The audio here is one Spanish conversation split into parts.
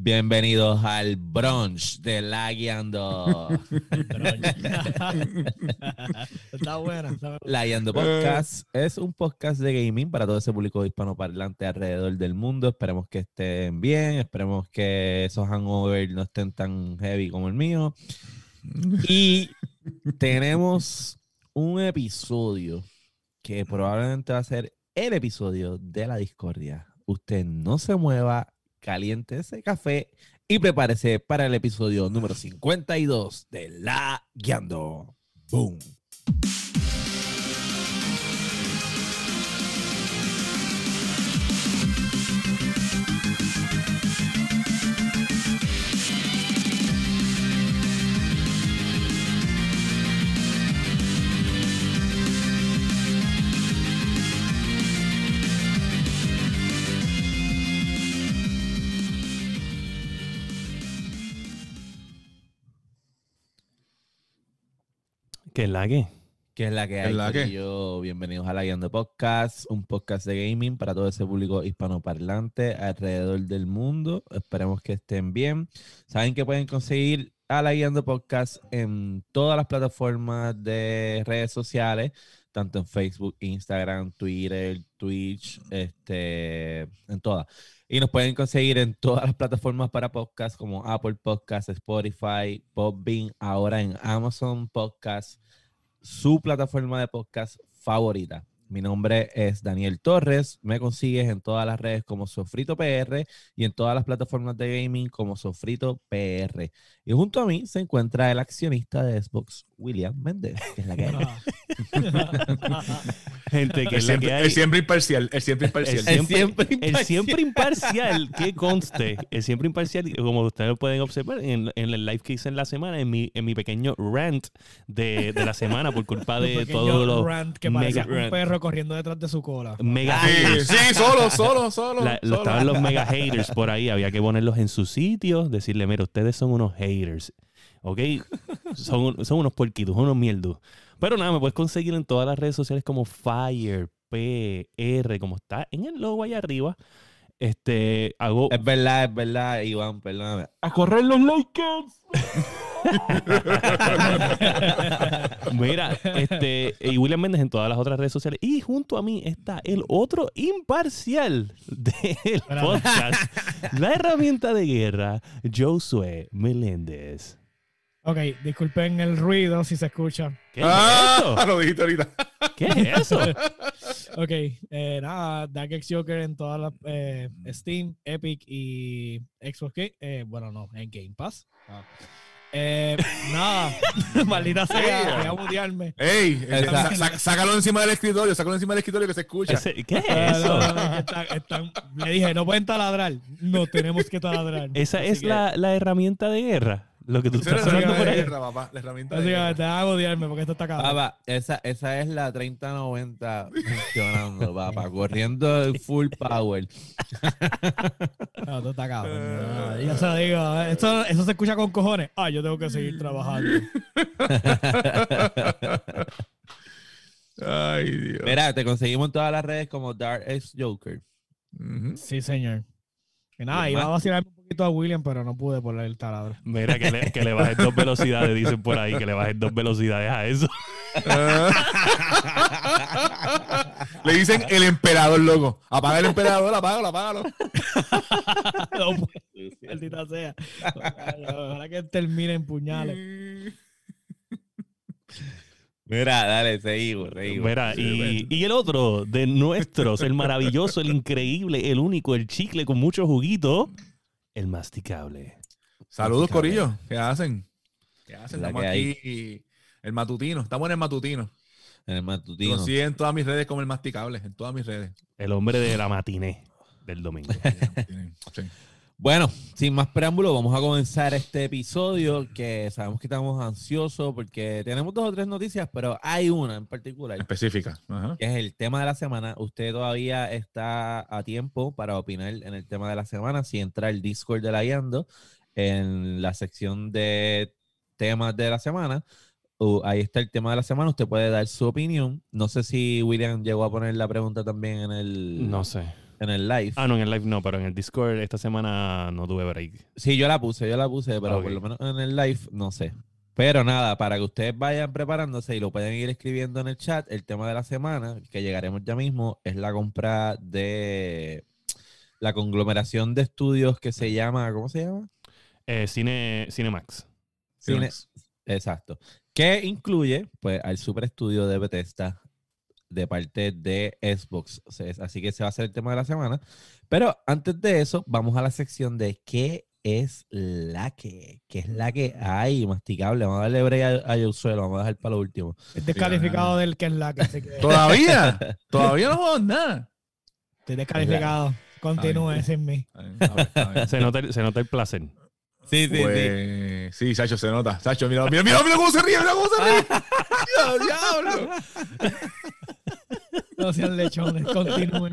Bienvenidos al brunch de La Guiando. está buena. Está La Guiando Podcast es un podcast de gaming para todo ese público hispanoparlante alrededor del mundo. Esperemos que estén bien, esperemos que esos hangovers no estén tan heavy como el mío. Y tenemos un episodio que probablemente va a ser el episodio de la discordia. Usted no se mueva, caliente ese café y prepárese para el episodio número 52 de La Guiando. Boom. ¿Qué es la que? ¿Qué es la que hay? es la que? corillo? Bienvenidos a La Guiando Podcast, un podcast de gaming para todo ese público hispanoparlante alrededor del mundo. Esperemos que estén bien. Saben que pueden conseguir a La Guiando Podcast en todas las plataformas de redes sociales, tanto en Facebook, Instagram, Twitter, Twitch, este, en todas. Y nos pueden conseguir en todas las plataformas para podcast como Apple Podcast, Spotify, Podbean, ahora en Amazon Podcast, su plataforma de podcast favorita. Mi nombre es Daniel Torres. Me consigues en todas las redes como Sofrito PR y en todas las plataformas de gaming como Sofrito PR. Y junto a mí se encuentra el accionista de Xbox, William Méndez, que es la que hay. Gente, que El es la que siempre, hay. el siempre imparcial, el siempre imparcial. El siempre, siempre el imparcial. siempre imparcial, que conste, el siempre imparcial, como ustedes pueden observar en, en el live que hice en la semana, en mi, en mi pequeño rant de, de la semana por culpa de todos los rant que mega, un perro corriendo detrás de su cola. mega Sí, haters. sí, solo, solo, solo. La- solo. estaban los mega haters por ahí, había que ponerlos en su sitio, decirle, mira, ustedes son unos haters, ¿ok? Son, son unos puerquitos, unos mierdos. Pero nada, me puedes conseguir en todas las redes sociales como Fire, PR, como está en el logo ahí arriba. Este, hago... Es verdad, es verdad, Iván, perdóname. ¡A correr los Lakers! Mira, este, y William Méndez en todas las otras redes sociales. Y junto a mí está el otro imparcial del podcast, la herramienta de guerra, Josué Meléndez. ok, disculpen el ruido si se escucha. ¿Qué es Ah, eso? lo dijiste ahorita. ¿Qué es eso? Ok, eh, nada, Dark X Joker en todas las eh, Steam, Epic y Xbox Game. eh, bueno, no, en Game Pass. Eh, nada, maldita sea, voy a mutearme. Ey, sa- sácalo encima del escritorio, sácalo encima del escritorio que se escucha. Ese- ¿Qué es no, eso? no, no, que están- están- le dije, no pueden taladrar. No tenemos que taladrar. Esa Así es que- la, la herramienta de guerra. Lo que tú estás la hablando por ahí. guerra, papá. La herramienta de guerra. te a odiarme porque esto está cabrón. Papá, esa, esa es la 3090 funcionando, papá, corriendo full power. No, esto está cabrón. No, yo se lo digo. eh, Esto, eso se escucha con cojones. Ah, yo tengo que seguir trabajando. Ay, Dios. Mira, te conseguimos en todas las redes como Dark X Joker. Sí, señor. Y nada, iba a vacilar un poquito a William, pero no pude poner el taladro. Mira, que le, que le bajes dos velocidades, dicen por ahí, que le bajes dos velocidades a eso. Le dicen el emperador, loco. Apaga el emperador, apágalo, apágalo. No puedo, maldita sea. Ojalá que termine en puñales. Mira, dale, seguimos, seguimos. Mira, y, y el otro de nuestros, el maravilloso, el increíble, el único, el chicle con mucho juguito, el masticable. Saludos, Corillo. ¿Qué hacen? ¿Qué hacen? La Estamos que hay. aquí. El matutino. Estamos en el matutino. En el matutino. Lo siguen en todas mis redes como el masticable. En todas mis redes. El hombre de la matiné del domingo. Sí. Bueno, sin más preámbulo, vamos a comenzar este episodio que sabemos que estamos ansiosos porque tenemos dos o tres noticias, pero hay una en particular Específica. Ajá. que es el tema de la semana. Usted todavía está a tiempo para opinar en el tema de la semana. Si entra al Discord de la Yando, en la sección de temas de la semana, uh, ahí está el tema de la semana. Usted puede dar su opinión. No sé si William llegó a poner la pregunta también en el. No sé. En el live. Ah, no, en el live no, pero en el Discord esta semana no tuve break. Sí, yo la puse, yo la puse, pero Ok. por lo menos en el live no sé. Pero nada, para que ustedes vayan preparándose y lo pueden ir escribiendo en el chat, el tema de la semana, que llegaremos ya mismo, es la compra de la conglomeración de estudios que se llama, ¿cómo se llama? Eh, Cine, Cinemax. Cine- Exacto. Que incluye, pues, al super estudio de Bethesda de parte de Xbox. Así que ese va a ser el tema de la semana. Pero antes de eso, vamos a la sección de qué es la que, qué es la que hay, masticable. Vamos a darle break a, a vamos a dejar para lo último. Es descalificado del que es la que quede. Todavía, todavía no jugamos nada. Estoy descalificado. Continúe sin mí. A ver, a ver, a ver. Se nota, el- se nota el placer. Sí, Pues, sí, Sacho, se nota. Sacho, mira, mira, mira, mira cómo se ríe, mira cómo se ríe. Dios, diablo. No sean lechones. Continúen.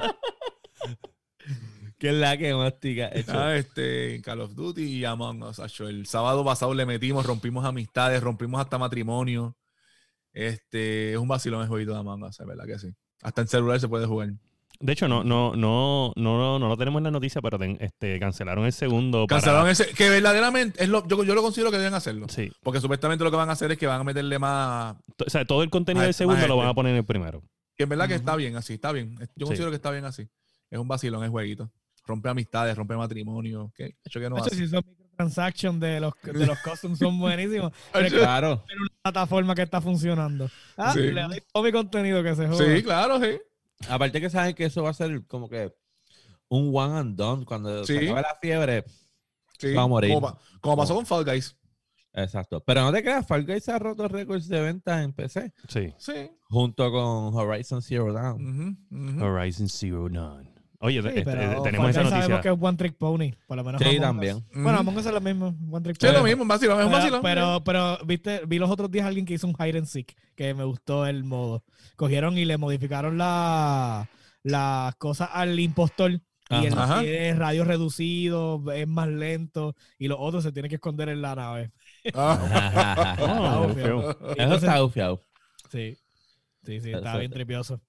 ¿Qué es la que mastica? Ah, este, Call of Duty y Among Us. El sábado pasado le metimos, rompimos amistades, rompimos hasta matrimonio. Este, es un vacilón el jueguito de Among Us, es verdad que sí. Hasta en celular se puede jugar. De hecho, no, no, no, no, no lo tenemos en la noticia, pero ten- este, cancelaron el segundo. para- Cancelaron ese, que verdaderamente, es lo, yo, yo lo considero que deben hacerlo. Sí. Porque supuestamente lo que van a hacer es que van a meterle más. O sea, todo el contenido del segundo lo van a poner en el primero. Que en verdad que Ujú. está bien así, está bien. Yo Sí. considero que está bien así. Es un vacilón, es jueguito. Rompe amistades, rompe matrimonio. ¿Qué? Hecho que no De hecho, hace. si esos microtransactions de los, de los customs son buenísimos, pero Claro. es una plataforma que está funcionando. Ah, Sí. le doy todo mi contenido que se joda. Sí, claro, sí. Aparte que saben que eso va a ser como que un one and done. Cuando se Sí. acabe la fiebre, sí. Va a morir. Como, como pasó con Fall Guys. Exacto. Pero no te creas, Fall Guys ha roto récords de ventas en PC Sí. Sí. junto con Horizon Zero Dawn. Horizon Zero Dawn. Oye, Sí, este, pero tenemos Fall esa noticia. Sabemos que es One Trick Pony. Por lo menos Sí, Among Us. también. Bueno. Among Us es lo mismo. One Trick Sí, es Pony. lo mismo, un vacilón, es un Pero, vacilón. pero, pero, viste, vi los otros días alguien que hizo un hide and seek, que me gustó el modo. Cogieron y le modificaron la, las cosas al impostor. Y tiene radio reducido, es más lento, y los otros se tienen que esconder en la nave. Ah. Ah. Eso está bufiado. Sí, sí, sí, Eso está bien está- tripioso.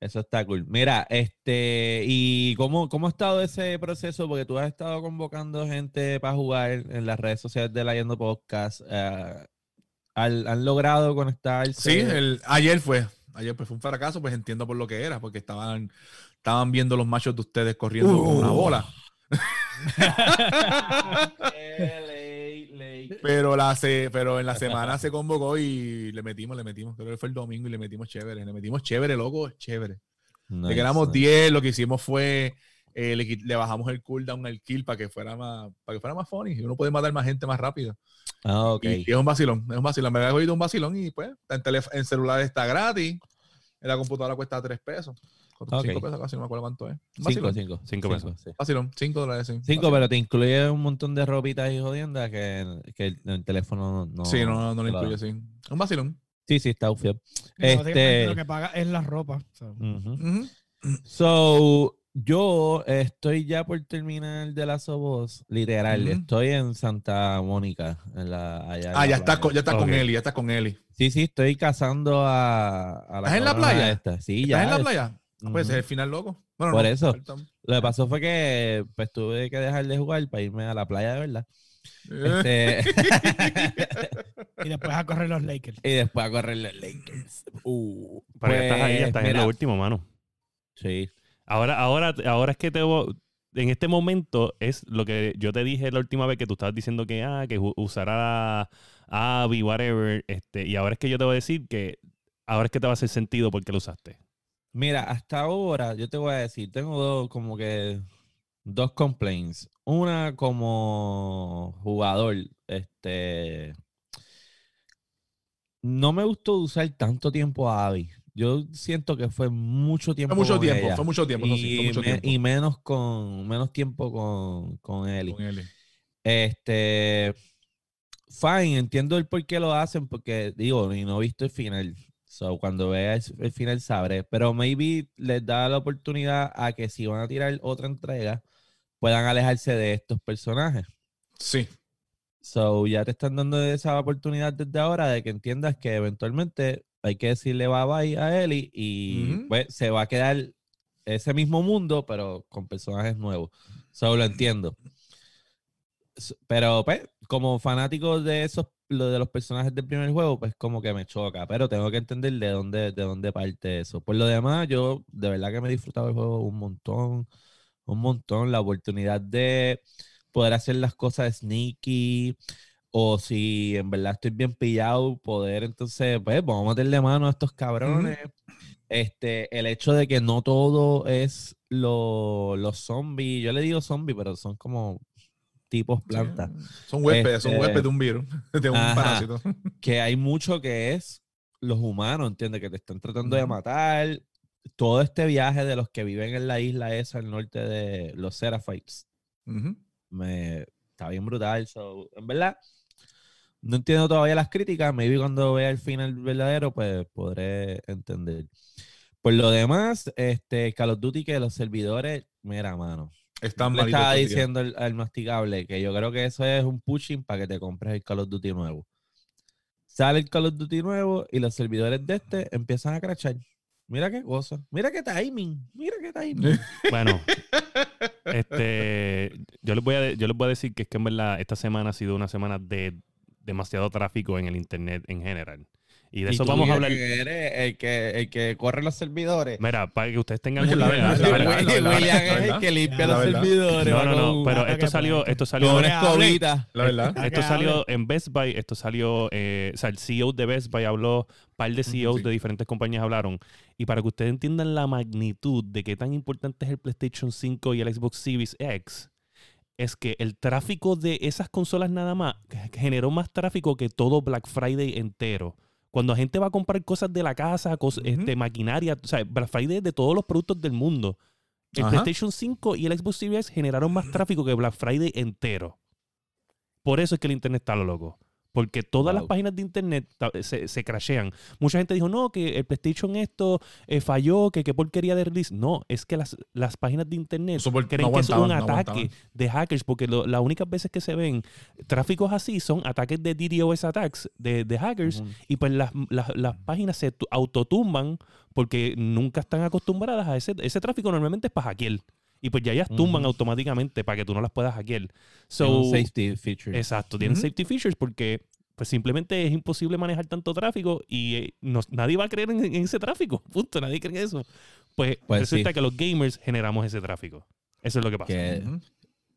Eso está cool. Mira, este, ¿y cómo, cómo ha estado ese proceso? Porque tú has estado convocando gente para jugar en las redes sociales de la Yendo Podcast. eh, ¿han, han logrado conectarse? Sí, el, ayer fue. Ayer pues fue un fracaso, pues entiendo por lo que era, porque estaban, estaban viendo los machos de ustedes corriendo con una Uh. bola. Pero, la se, pero en la semana se convocó y le metimos, le metimos. Creo que fue el domingo y le metimos chévere. Le metimos chévere, loco, chévere. Nice, le quedamos nice. 10, lo que hicimos fue eh, le, bajamos el cooldown al kill para que fuera más para que fuera más funny y uno puede matar más gente más rápido. Ah, ok. Y, y es un vacilón, es un vacilón. Me había oído un vacilón y pues en, en celular está gratis. En la computadora cuesta 3 pesos. Cinco pesos casi, no me acuerdo cuánto es. Cinco, cinco. Cinco pesos. sí. Vacilón, 5 dólares, sí. Cinco, Vacilón. pero te incluye un montón de ropitas y jodiendas que, que el, el teléfono no, sí, no, no lo incluye, sí. Un vacilón. Sí, sí, está ufio. Básicamente Este- Lo que paga es la ropa. so. Ujú. Ujú. So, yo estoy ya por terminar de la Sobos, literal. Estoy en Santa Mónica. En la, allá en Ah, la ya estás playa. con, ya estás con Ok. Eli, ya estás con Eli. Sí, sí, estoy cazando a, a la ¿Estás en la playa? esta. Sí, ¿Estás ya. en la playa? Pues es el final loco. Bueno, Por no, eso. Lo que pasó fue que pues tuve que dejar de jugar para irme a la playa de verdad. Eh, Este, Y después a correr los Lakers. y después a correr los Lakers. Uh, Pero ya estás ahí, pues, estás en lo último, mano. Sí. Ahora, ahora, ahora es que te vo- en este momento es lo que yo te dije la última vez que tú estabas diciendo que ah, que usará Abby, whatever, este, y ahora es que yo te voy a decir que ahora es que te va a hacer sentido porque lo usaste. Mira, hasta ahora yo te voy a decir, tengo dos, como que dos complaints. Una como jugador, este, no me gustó usar tanto tiempo a Abby. Yo siento que fue mucho tiempo. Fue mucho con tiempo, ella. fue mucho tiempo. eso sí, fue y, mucho me- tiempo. y menos con menos tiempo con, con Eli. con Eli. Este, fine, entiendo el por qué lo hacen, porque digo, y no he visto el final. So, cuando vea el, el final sabré. Pero maybe les da la oportunidad a que si van a tirar otra entrega, puedan alejarse de estos personajes. Sí. So, ya te están dando esa oportunidad desde ahora de que entiendas que eventualmente hay que decirle bye bye a Eli y pues se va a quedar ese mismo mundo, pero con personajes nuevos. Solo lo entiendo. Pero, pues, como fanático de esos, lo de los personajes del primer juego, pues como que me choca. Pero tengo que entender de dónde, de dónde parte eso. Por lo demás, yo de verdad que me he disfrutado el juego un montón. Un montón. La oportunidad de poder hacer las cosas sneaky. O si en verdad estoy bien pillado, poder entonces, pues, vamos a meterle mano a estos cabrones. Este, el hecho de que no todo es lo- los zombies. Yo le digo zombies, pero son como tipos plantas. Son huéspedes, son Este- huéspedes de un virus, de un Ajá. parásito. Que hay mucho que es los humanos, ¿entiendes? Que te están tratando de matar. Todo este viaje de los que viven en la isla esa al norte de los Seraphites. Me está bien brutal. So, en verdad, no entiendo todavía las críticas. Maybe cuando vea el final verdadero, pues podré entender. Por lo demás, este Call of Duty que los servidores, mira, mano. Están Le estaba diciendo al, al masticable que yo creo que eso es un pushing para que te compres el Call of Duty nuevo. Sale el Call of Duty nuevo y los servidores de este empiezan a crachar. Mira qué cosa. Mira qué timing. Mira qué timing. Bueno, este, yo les voy a, yo les voy a decir que es que en verdad esta semana ha sido una semana de demasiado tráfico en el internet en general. Y de Y eso vamos a que hablar. eres el que, el que corre los servidores. Mira, para que ustedes tengan una verdad. William es el que limpia los servidores. No, no, con no, pero esto salió, esto con salió, hable. escobita. La verdad. Esto salió en Best Buy, esto salió, eh, o sea, el CEO de Best Buy habló, un par de CEOs sí. de diferentes compañías hablaron, y para que ustedes entiendan la magnitud de qué tan importante es el PlayStation 5 y el Xbox Series X, es que el tráfico de esas consolas nada más generó más tráfico que todo Black Friday entero. Cuando la gente va a comprar cosas de la casa, cos- Ujú. este, maquinaria, o sea, Black Friday es de todos los productos del mundo. El Ajá. PlayStation 5 y el Xbox Series generaron más tráfico que Black Friday entero. Por eso es que el internet está lo loco. Porque todas las páginas de internet se, se crashean. Mucha gente dijo, no, que el PlayStation esto eh, falló, que qué porquería de release. No, es que las, las páginas de internet por- creen no que es un no ataque aguantaban. de hackers, porque lo- las únicas veces que se ven tráficos así son ataques de DDoS attacks de, de hackers y pues las, las- las páginas se tu- autotumban porque nunca están acostumbradas a ese, ese tráfico normalmente es para hackear. Y pues ya ellas tumban automáticamente para que tú no las puedas hackear. So, safety feature. Exacto, tienen safety features porque pues simplemente es imposible manejar tanto tráfico y eh, no- nadie va a creer en, en ese tráfico. Punto, nadie cree en eso. Pues, Pues resulta sí. que los gamers generamos ese tráfico. Eso es lo que pasa. Que,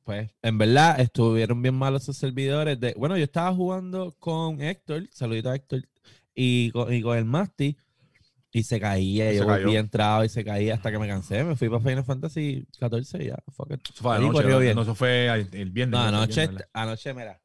pues, en verdad, estuvieron bien malos esos servidores. De, bueno, yo estaba jugando con Héctor, saludito a Héctor, y con, y con el Masti, y se caía. Yo volví entrado y se caía hasta que me cansé. Me fui para Final Fantasy 14 y ya. Fuck it. Eso fue anoche, corrió ¿no? bien. No, eso fue el el viernes. No, el anoche, viernes, anoche, mira.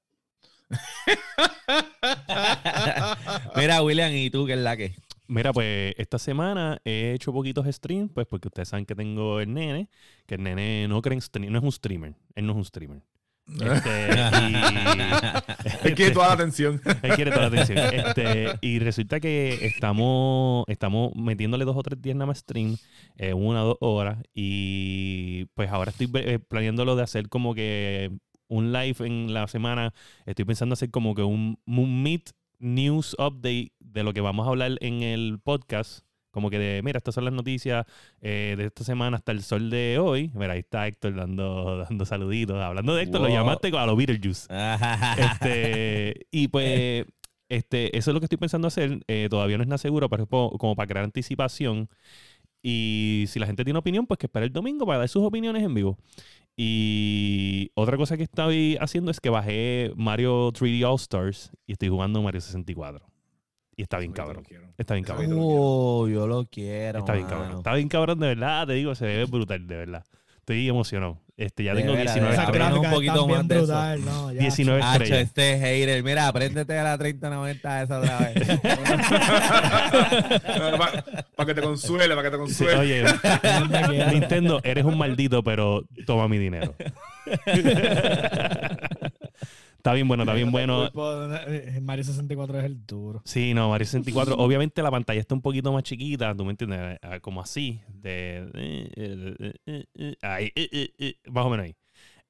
mira, William, ¿y tú qué es la que? Mira, pues esta semana he hecho poquitos streams, pues porque ustedes saben que tengo el nene, que el nene no cree en stream- no es un streamer, él no es un streamer. Este, y- Él quiere toda la atención. Él quiere toda la atención. Este, y resulta que estamos, estamos metiéndole dos o tres días nada más stream, eh, una o dos horas. Y pues ahora estoy eh, planeándolo de hacer como que un live en la semana. Estoy pensando hacer como que un, un meet news update de lo que vamos a hablar en el podcast. Como que de, mira, estas son las noticias eh, de esta semana hasta el sol de hoy. Mira, ahí está Héctor dando, dando saluditos. Hablando de Héctor, lo llamaste a lo Beetlejuice. Este, y pues, este, eso es lo que estoy pensando hacer. Eh, todavía no es nada seguro, pero es como para crear anticipación. Y si la gente tiene opinión, pues que espera el domingo para dar sus opiniones en vivo. Y otra cosa que estoy haciendo es que bajé Mario 3D All Stars y estoy jugando Mario 64. Y está bien cabrón. Está bien cabrón. Oh, yo lo quiero. Está bien cabrón. Está bien cabrón, de verdad. Te digo, se ve brutal, de verdad. Estoy emocionado. Este, ya De tengo veras, 19 de Esas veras. estrellas. un poquito más de eso. no, ya. 19 Hacho, estrellas. este hater. Mira, apréndete a la 3090 esa otra vez. para que te consuele, para que te Sí, consuele. oye, me quiero. Nintendo, eres un maldito, pero toma mi dinero. está bien bueno, está bien bueno. Eh, Mario 64 es el duro. Sí, no, Mario 64. Obviamente la pantalla está un poquito más chiquita, tú me entiendes, Ah, como así, de eh, eh, eh, eh, ahí, eh, eh, eh, más o menos ahí.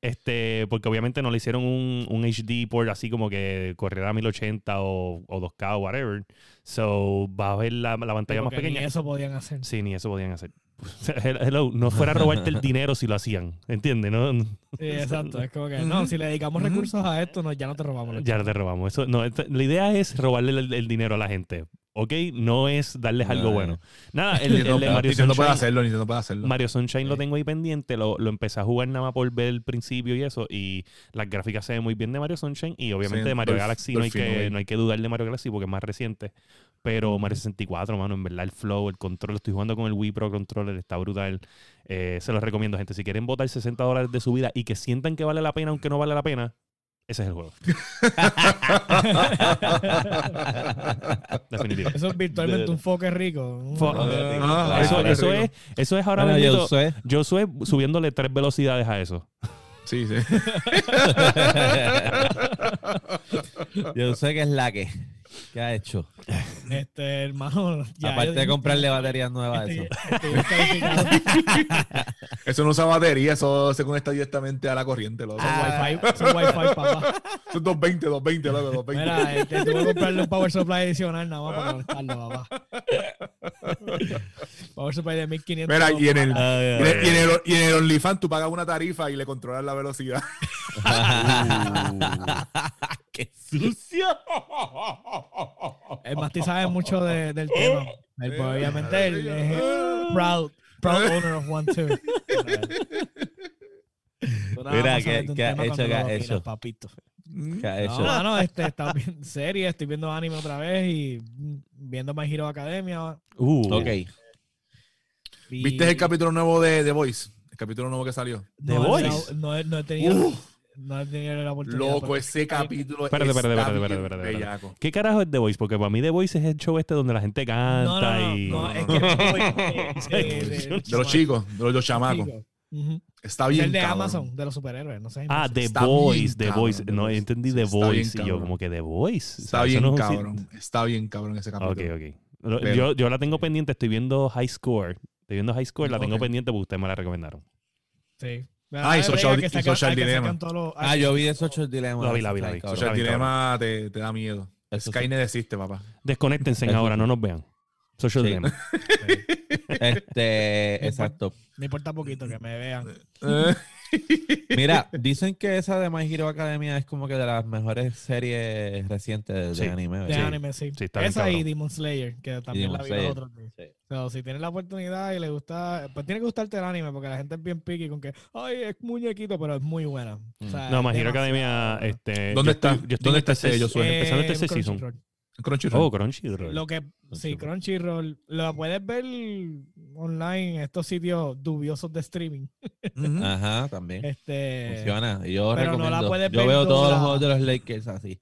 Este, porque obviamente no le hicieron un, un HD port así como que corriera a 1080 o, o 2K o whatever. So, va a ver la, la pantalla más Porque ni pequeña. Eso podían hacer. Sí, ni eso podían hacer. hello, no fuera a robarte el dinero si lo hacían, ¿entiendes? No, no- Sí, exacto. Es como que, no, si le dedicamos recursos a esto, no, ya no te robamos. ya te robamos. Eso, no, esta- la idea es robarle el, el dinero a la gente, ¿ok? No es darles algo No, bueno. Nada, el, el de Mario Nintendo puede Sunshine- hacerlo, Nintendo puede hacerlo. Mario Sunshine lo tengo ahí pendiente, lo, lo empecé a jugar nada más por ver el principio y eso, y las gráficas se ven muy bien de Mario Sunshine, y obviamente Sí, de Mario por- Galaxy por no hay, que, no hay que dudar de Mario Galaxy porque es más reciente, pero Mario 64, mano, en verdad el flow, el control, estoy jugando con el Wii Pro Controller, está brutal, Eh, se los recomiendo, gente, si quieren botar 60 dólares de su vida y que sientan que vale la pena aunque no vale la pena, ese es el juego, definitivo. Eso es virtualmente un foque rico. Fo- Ah, eso, qué eso rico. es, eso es ahora mismo. Yo soy subiéndole tres velocidades a eso. Sí, sí. Yo sé que es la que. ¿Qué ha hecho? Este, hermano. ya Aparte de comprarle baterías nuevas a eso. Estoy. Eso no usa batería, eso se conecta directamente a la corriente. Son Ah. Wi-Fi, son Wi-Fi, papá. Es 220, 220, loco, 220. Mira, este, tuve que comprarle un power supply adicional nada más para conectarlo, papá. Power supply de 1500. Mira, y en el, Ay, y en ay, el, y en el- y en el OnlyFans tú pagas una tarifa y le controlas la velocidad. ¡Qué sucio! El Masti sabe mucho de- del tema. Él, pues, obviamente, él es proud, proud owner of one nada Mira, ¿qué- ha hecho, qué ha hecho? papito. ¿Qué ha No, mano, este, está viendo serie, estoy viendo anime otra vez y viendo My Hero Academia. Uh, Ok. y- ¿Viste el capítulo nuevo de The Voice? El capítulo nuevo que salió. The no, Voice? No, no, no he tenido, no he tenido la oportunidad. Loco, ese capítulo Espérate, está espérate, espérate, espérate, espérate. ¿Qué carajo es The Voice? Porque para mí The Voice es el show este donde la gente canta No, y. no, no, es que de, los chicos, de los, los chamacos. Está Es bien el de cabrón. Amazon, de los superhéroes, no sé. Ah, The Voice, The Voice. No, entendí The Voice. Y yo, como que The Voice. O sea, Está bien no es un- cabrón. Está bien cabrón ese capítulo. Ok, ok. Pero- Yo, yo la tengo pendiente, estoy viendo High Score. Estoy viendo High Score, la tengo pendiente porque ustedes me la recomendaron. Sí. Ah, y Social- que y Social Dilemma. los- Ah, yo vi esos ocho dilemas. La vi, la vi, la vi. Ay, O cabrón. sea, el bien, dilema te, te da miedo. Eso sí. Skynet existe, papá. Desconéctense Eso ahora, sí. no nos vean. Social Sí. Dilemma. Este, exacto. Me importa poquito que me vean. Mira, dicen que esa de My Hero Academia es como que de las mejores series recientes de, Sí. anime. De anime, sí. Sí, está bien Esa y. Demon Slayer, que también Demon la vi Slayer. los otros días. Sí. So, si tienes la oportunidad y le gusta, pues tiene que gustarte el anime, porque la gente es bien picky con que, ay, es muñequito, pero es muy buena. O sea, No, My Hero Academia. buena. Este, ¿Dónde yo estoy- está? yo estoy ¿Dónde está ese? Yo soy- empezando este Eh, season. Crunchyroll. Crunchyroll. Oh, Crunchyroll. Lo que, sí, Crunchyroll. Lo puedes ver online en estos sitios dubiosos de streaming. Ajá, también. Este, Funciona. Yo pero no la puedes Yo ver veo todos los juegos de los Lakers así.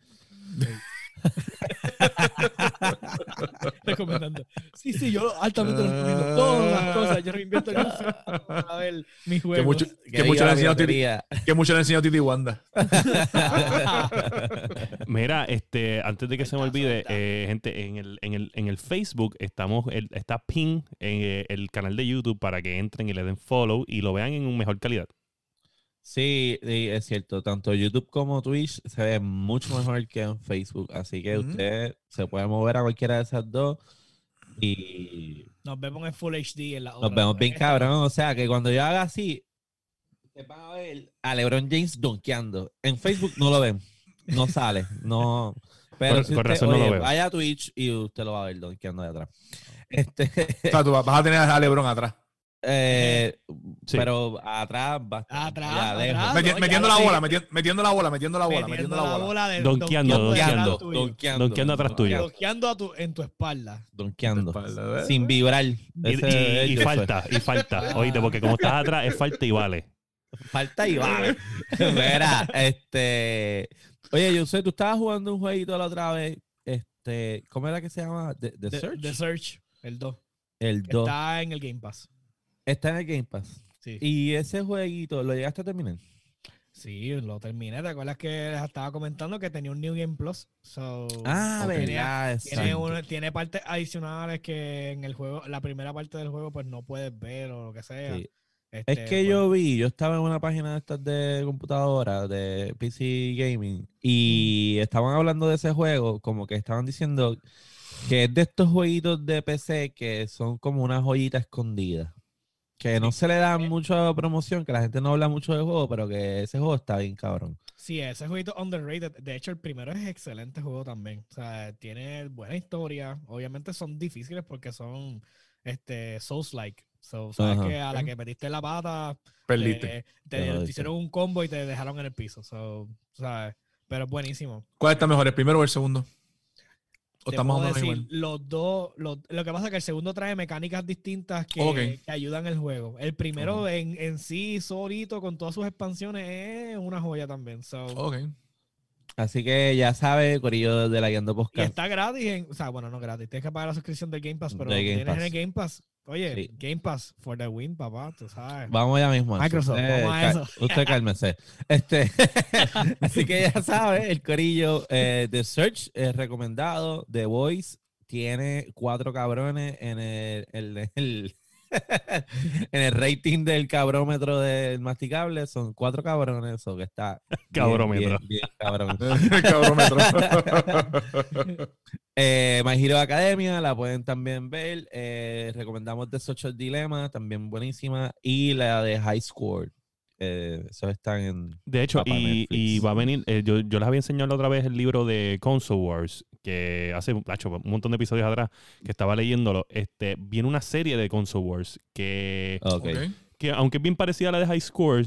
recomendando. Sí, sí, yo altamente lo recomiendo. Todas las cosas. Yo reinvierto en para ver mis Que juegos. mucho, Que que diga mucho le enseñó Titi, que mucho le enseñó Titi Wanda. Mira, este, antes de que se me olvide, eh, gente, en el, en el, en el Facebook estamos, el, está pin en eh, el canal de YouTube para que entren y le den follow y lo vean en mejor calidad. Sí, sí, es cierto. Tanto YouTube como Twitch se ve mucho mejor que en Facebook. Así que Ujú. usted se puede mover a cualquiera de esas dos. Y Nos vemos en Full HD en la nos vemos bien cabrón. O sea que cuando yo haga así, te van a ver a LeBron James donkeando. En Facebook no lo ven. No sale. No. Pero Con- si con usted, razón no lo oye, veo. vaya a Twitch y usted lo va a ver donkeando de atrás. Este, O sea, tú vas a tener a LeBron atrás. Eh, Sí. pero atrás va Atrás, ya, atrás. Meti- no, metiendo la bola, meti- metiendo la bola, metiendo la bola, metiendo la bola. de Donkeando, donkeando donkeando, atrás tuyo. donkeando, Donkeando atrás tuyo. Donkeando a tu, en tu espalda. donkeando. Espalda. Sin vibrar. Y, Ese y- y falta, y falta. Oíste, porque como estás atrás, es falta y vale. Falta y vale. Mira, este. Oye, yo sé, tú estabas jugando un jueguito la otra vez. Este, ¿cómo era que se llama? The, The The, Search. The Search, el 2. el 2. Está... Está en el Game Pass. En el Game Pass. Sí. Y ese jueguito, ¿lo llegaste a terminar? Sí, lo terminé. ¿Te acuerdas que les estaba comentando que tenía un New Game Plus? So, Ah, verdad. Tiene, tiene partes adicionales que en el juego, la primera parte del juego, pues no puedes ver o lo que sea. Sí. Este, Es que pues, yo vi, yo estaba en una página de estas de computadora, de PC Gaming, y estaban hablando de ese juego, como que estaban diciendo que es de estos jueguitos de PC que son como una joyita escondida. Que no se le da mucha promoción, que la gente no habla mucho del juego, pero que ese juego está bien cabrón. Sí, ese jueguito underrated. De hecho, el primero es excelente juego también. O sea, tiene buena historia. Obviamente son difíciles porque son este Souls-like. So, sabes Ajá. que a la que metiste la pata, Perdiste. te, te- hicieron un combo y te dejaron en el piso. So, ¿sabes? Pero es buenísimo. ¿Cuál está mejor, el primero o el segundo? ¿O Te puedo decir, igual? los dos, los- lo que pasa es que el segundo trae mecánicas distintas que, que ayudan el juego. El primero en, en sí, solito, con todas sus expansiones, es una joya también. So, Ok. Así que ya sabe, Corillo de la Guiando Y Podcast. está gratis, en, o sea, bueno, no gratis, tienes que pagar la suscripción del Game Pass, pero De Game tienes en el Game Pass. Oye, Sí. Game Pass for the win, papá, tú sabes. Vamos ya mismo. Microsoft, Usted vamos a cal- eso. Usted cálmese. Este, así que ya sabe, el corillo eh, de Search es recomendado. The Voice tiene cuatro cabrones en el, el- el- en el rating del cabrómetro del masticable. Son cuatro cabrones, eso que está bien, Cabrómetro. bien, bien cabrón. Cabrómetro. Eh, My Hero Academia la pueden también ver. Eh, recomendamos The Social Dilemma, también buenísima. Y la de High Score. Eh, esos están en. De hecho, y va a venir, eh, yo, yo les había enseñado la otra vez el libro de Console Wars, que hace macho, un montón de episodios atrás, que estaba leyéndolo. Este, viene una serie de Console Wars que, Ok. Ok. que aunque es bien parecida a la de High Score,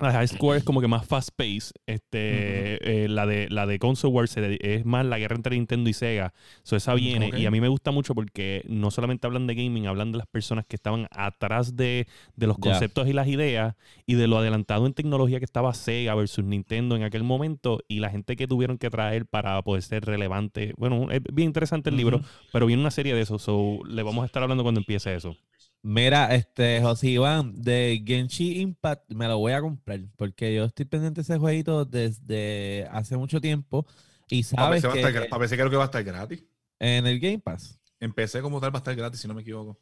la High Score es como que más fast pace. Este, eh, la de la de Console Wars es más la guerra entre Nintendo y Sega. So, esa viene. Ok. Y a mí me gusta mucho porque no solamente hablan de gaming, hablan de las personas que estaban atrás de, de los conceptos y las ideas y de lo adelantado en tecnología que estaba Sega versus Nintendo en aquel momento y la gente que tuvieron que traer para poder ser relevante. Bueno, es bien interesante el libro, pero viene una serie de eso. So, le vamos a estar hablando cuando empiece eso. Mira, este, José Iván, de Genshi Impact me lo voy a comprar. Porque yo estoy pendiente de ese jueguito desde hace mucho tiempo. Y sabes a estar que PC creo que va a estar gratis. en el Game Pass. Empecé como tal va a estar gratis, si no me equivoco.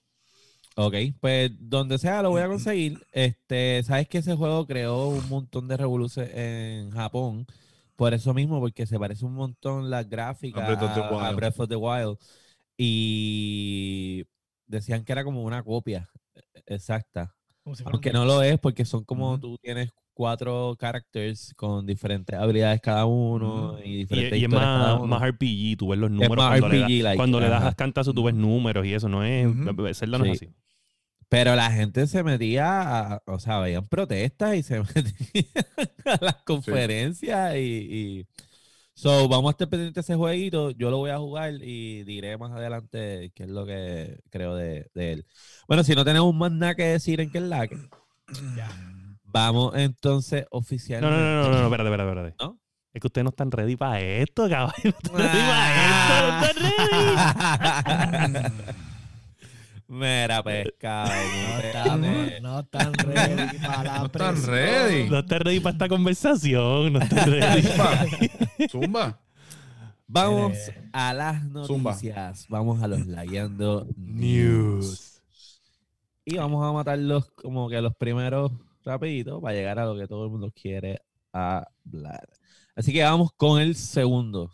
Ok, pues donde sea lo voy a conseguir. Este, sabes que ese juego creó un montón de revoluciones en Japón. Por eso mismo, porque se parece un montón las gráficas A Breath of the a, a. Breath of the Wild. Y decían que era como una copia e- exacta. Si fuera un Aunque no lo es, porque son como tú tienes cuatro characters con diferentes habilidades cada uno y Y, diferentes y es más, más RPG, tú ves los números. cuando le das- RPG, like, cuando le das cantazos, tú ves números y eso no es. Zelda no es Sí. así. Pero la gente se metía, a- o sea, veían protestas y se metían a las conferencias y, y- So, vamos a estar pendientes de ese jueguito. Yo lo voy a jugar y diré más adelante qué es lo que creo de, de él. Bueno, si no tenemos más nada que decir en que es la que, Ya. vamos entonces oficialmente. no, no, no, no, no, espérate, espérate, espérate. ¿No? Es que ustedes no están ready para esto, cabrón. No están ready para esto, no están ready. Mira, pescado. No espérate. estamos, no están ready para la No están ready. No están ready para esta conversación. No están ready. Zumba. Zumba. Vamos Eh, a las Zumba. noticias. Vamos a los Layando News. Y vamos a matarlos como que los primeros rapidito para llegar a lo que todo el mundo quiere hablar. Así que vamos con el segundo.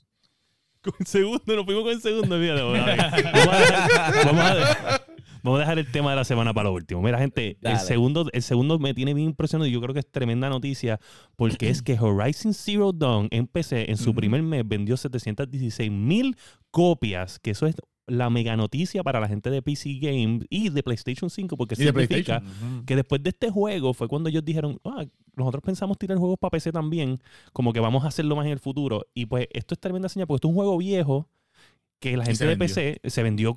Con el segundo, nos fuimos con el segundo. Fíjate, vamos, a ver. Vamos a vamos a dejar- el tema de la semana para lo último. Mira, gente, el segundo, el segundo me tiene bien impresionado y yo creo que es tremenda noticia porque es que Horizon Zero Dawn en PC en su Ujú. primer mes vendió 716 mil copias, que eso es la mega noticia para la gente de PC Games y de PlayStation 5 porque de significa PlayStation. que después de este juego fue cuando ellos dijeron, ah, nosotros pensamos tirar juegos para PC también, como que vamos a hacerlo más en el futuro. Y pues esto es tremenda señal, porque esto es un juego viejo que la gente de. PC se vendió,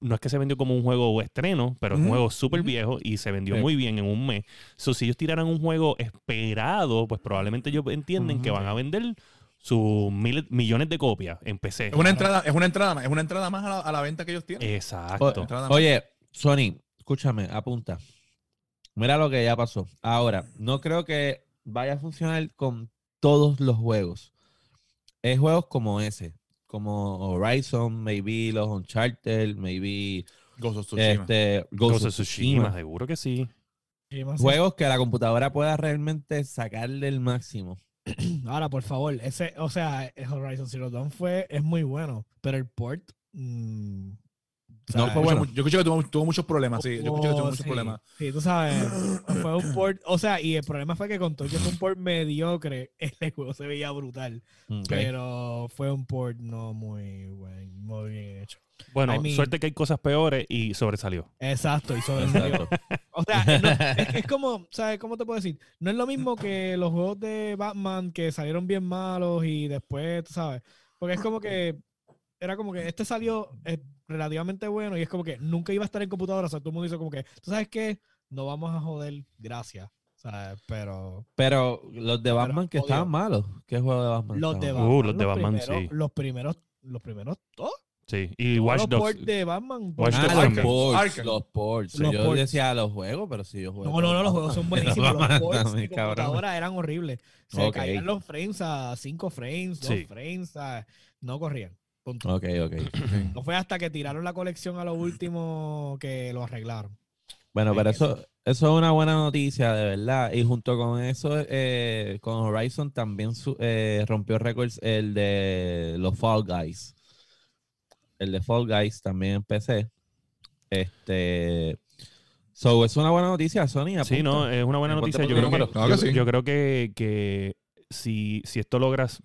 no es que se vendió como un juego estreno, pero es un juego súper viejo y se vendió Sí. muy bien en un mes. So, si ellos tiraran un juego esperado, pues probablemente ellos entienden que van a vender sus miles, millones de copias en PC. Es una entrada, es una entrada, más- es una entrada más a la, a la venta que ellos tienen. Exacto. Oye, Sony, escúchame, apunta. Mira lo que ya pasó. Ahora, no creo que vaya a funcionar con todos los juegos. Es juegos como ese, como Horizon, maybe los Uncharted, maybe Ghost of Tsushima. este, Ghost Ghost of Tsushima, Tsushima. seguro que sí. Juegos que la computadora pueda realmente sacarle el máximo. Ahora, por favor, ese, o sea, el Horizon Zero Dawn fue, es muy bueno, pero el port, mm, O sea, No, fue bueno. Yo escuché que tuvo, tuvo muchos problemas, sí. Yo escuché que tuvo Oh, muchos sí. problemas. Sí, tú sabes, fue un port, o sea, y el problema fue que con todo y que fue un port mediocre, este juego se veía brutal, Ok. pero fue un port no muy buen, muy bien hecho. Bueno, I mean- suerte que hay cosas peores y sobresalió. Exacto, y sobresalió. O sea, no, es, es como, ¿sabes cómo te puedo decir? No es lo mismo que los juegos de Batman que salieron bien malos y después, tú sabes, porque es como que era como que este salió eh, relativamente bueno y es como que nunca iba a estar en computadora, o sea, todo el mundo dice como que, ¿tú sabes qué? No vamos a joder, gracias, ¿sabes? Pero Pero los de Batman que estaban malos. ¿Qué juego de Batman? los de estaban Batman, Uh, los de Batman, primeros, sí. los primeros, los primeros, todos, Sí. Y Watch los Dogs. ports de Batman. Watch Ah, Dogs los ports. Los ports. Los yo ports. decía los juegos, pero si yo juego. No, no, no, los juegos son buenísimos. Los ports de computadora eran horribles. Se caían los frames a 5 frames, 2 Sí. frames, ¿sabes? no corrían. Punto. Ok, ok. No fue hasta que tiraron la colección a lo último que lo arreglaron. Bueno, pero eso. eso, es una buena noticia, de verdad. Y junto con eso, eh, con Horizon también su- eh, rompió récords el de los Fall Guys. El de Fall Guys también en PC. Este. So, es una buena noticia, Sony. Sí, no, es una buena noticia. Yo creo, que, número. Claro yo, que sí. yo creo que, que si, si esto logras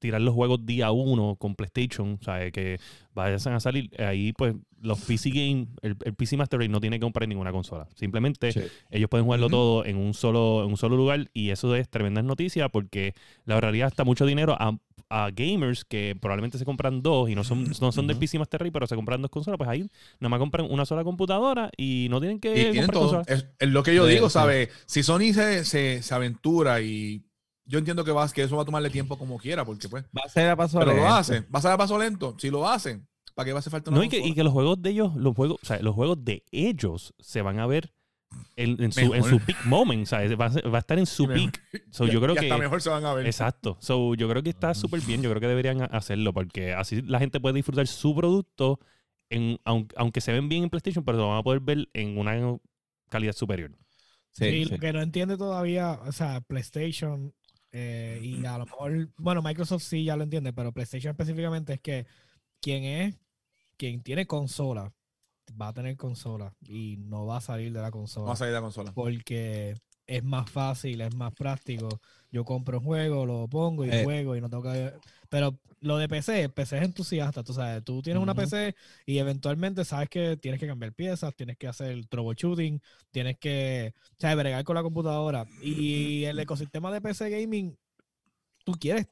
tirar los juegos día uno con PlayStation, o sea, que vayan a salir, ahí pues los PC Game, el, el PC Master Race no tiene que comprar ninguna consola. Simplemente Sí. ellos pueden jugarlo todo en un solo en un solo lugar y eso es tremenda noticia porque le ahorraría hasta mucho dinero a, a gamers que probablemente se compran dos y no son, no son del. PC Master Race, pero se compran dos consolas, pues ahí nada más compran una sola computadora y no tienen que Y tienen comprar todo. consolas. Es, es lo que yo Sí, digo, sí. ¿sabes? Si Sony se, se, se aventura y yo entiendo que, vas, que eso va a tomarle tiempo como quiera, porque pues. Va a ser a paso Pero lo lento. hacen. ¿Va a ser a paso lento? Si lo hacen, ¿para qué va a hacer falta una No, y que, y los juegos de ellos, los juegos, o sea, los juegos de ellos se van a ver en, en su, en su peak moment, sea, va va a estar en su Y peak. So, Y- yo creo y hasta que mejor se van a ver. Exacto. So, yo creo que está súper bien. Yo creo que deberían ha- hacerlo porque así la gente puede disfrutar su producto, en, aun- aunque, se ven bien en PlayStation, pero lo van a poder ver en una calidad superior. Sí, Sí, sí. lo que no entiende todavía, o sea, PlayStation eh, y a lo mejor, bueno, Microsoft sí ya lo entiende, pero PlayStation específicamente es que quien es, quien tiene consola, va a tener consola y no va a salir de la consola. Vamos a salir de la consola. porque es más fácil, es más práctico. Yo compro un juego, lo pongo y Eh. juego y no tengo que... Pero lo de PC, PC es entusiasta, tú sabes, tú tienes una. PC y eventualmente sabes que tienes que cambiar piezas, tienes que hacer troubleshooting, tienes que, o sea, bregar con la computadora. Y el ecosistema de PC gaming, tú quieres,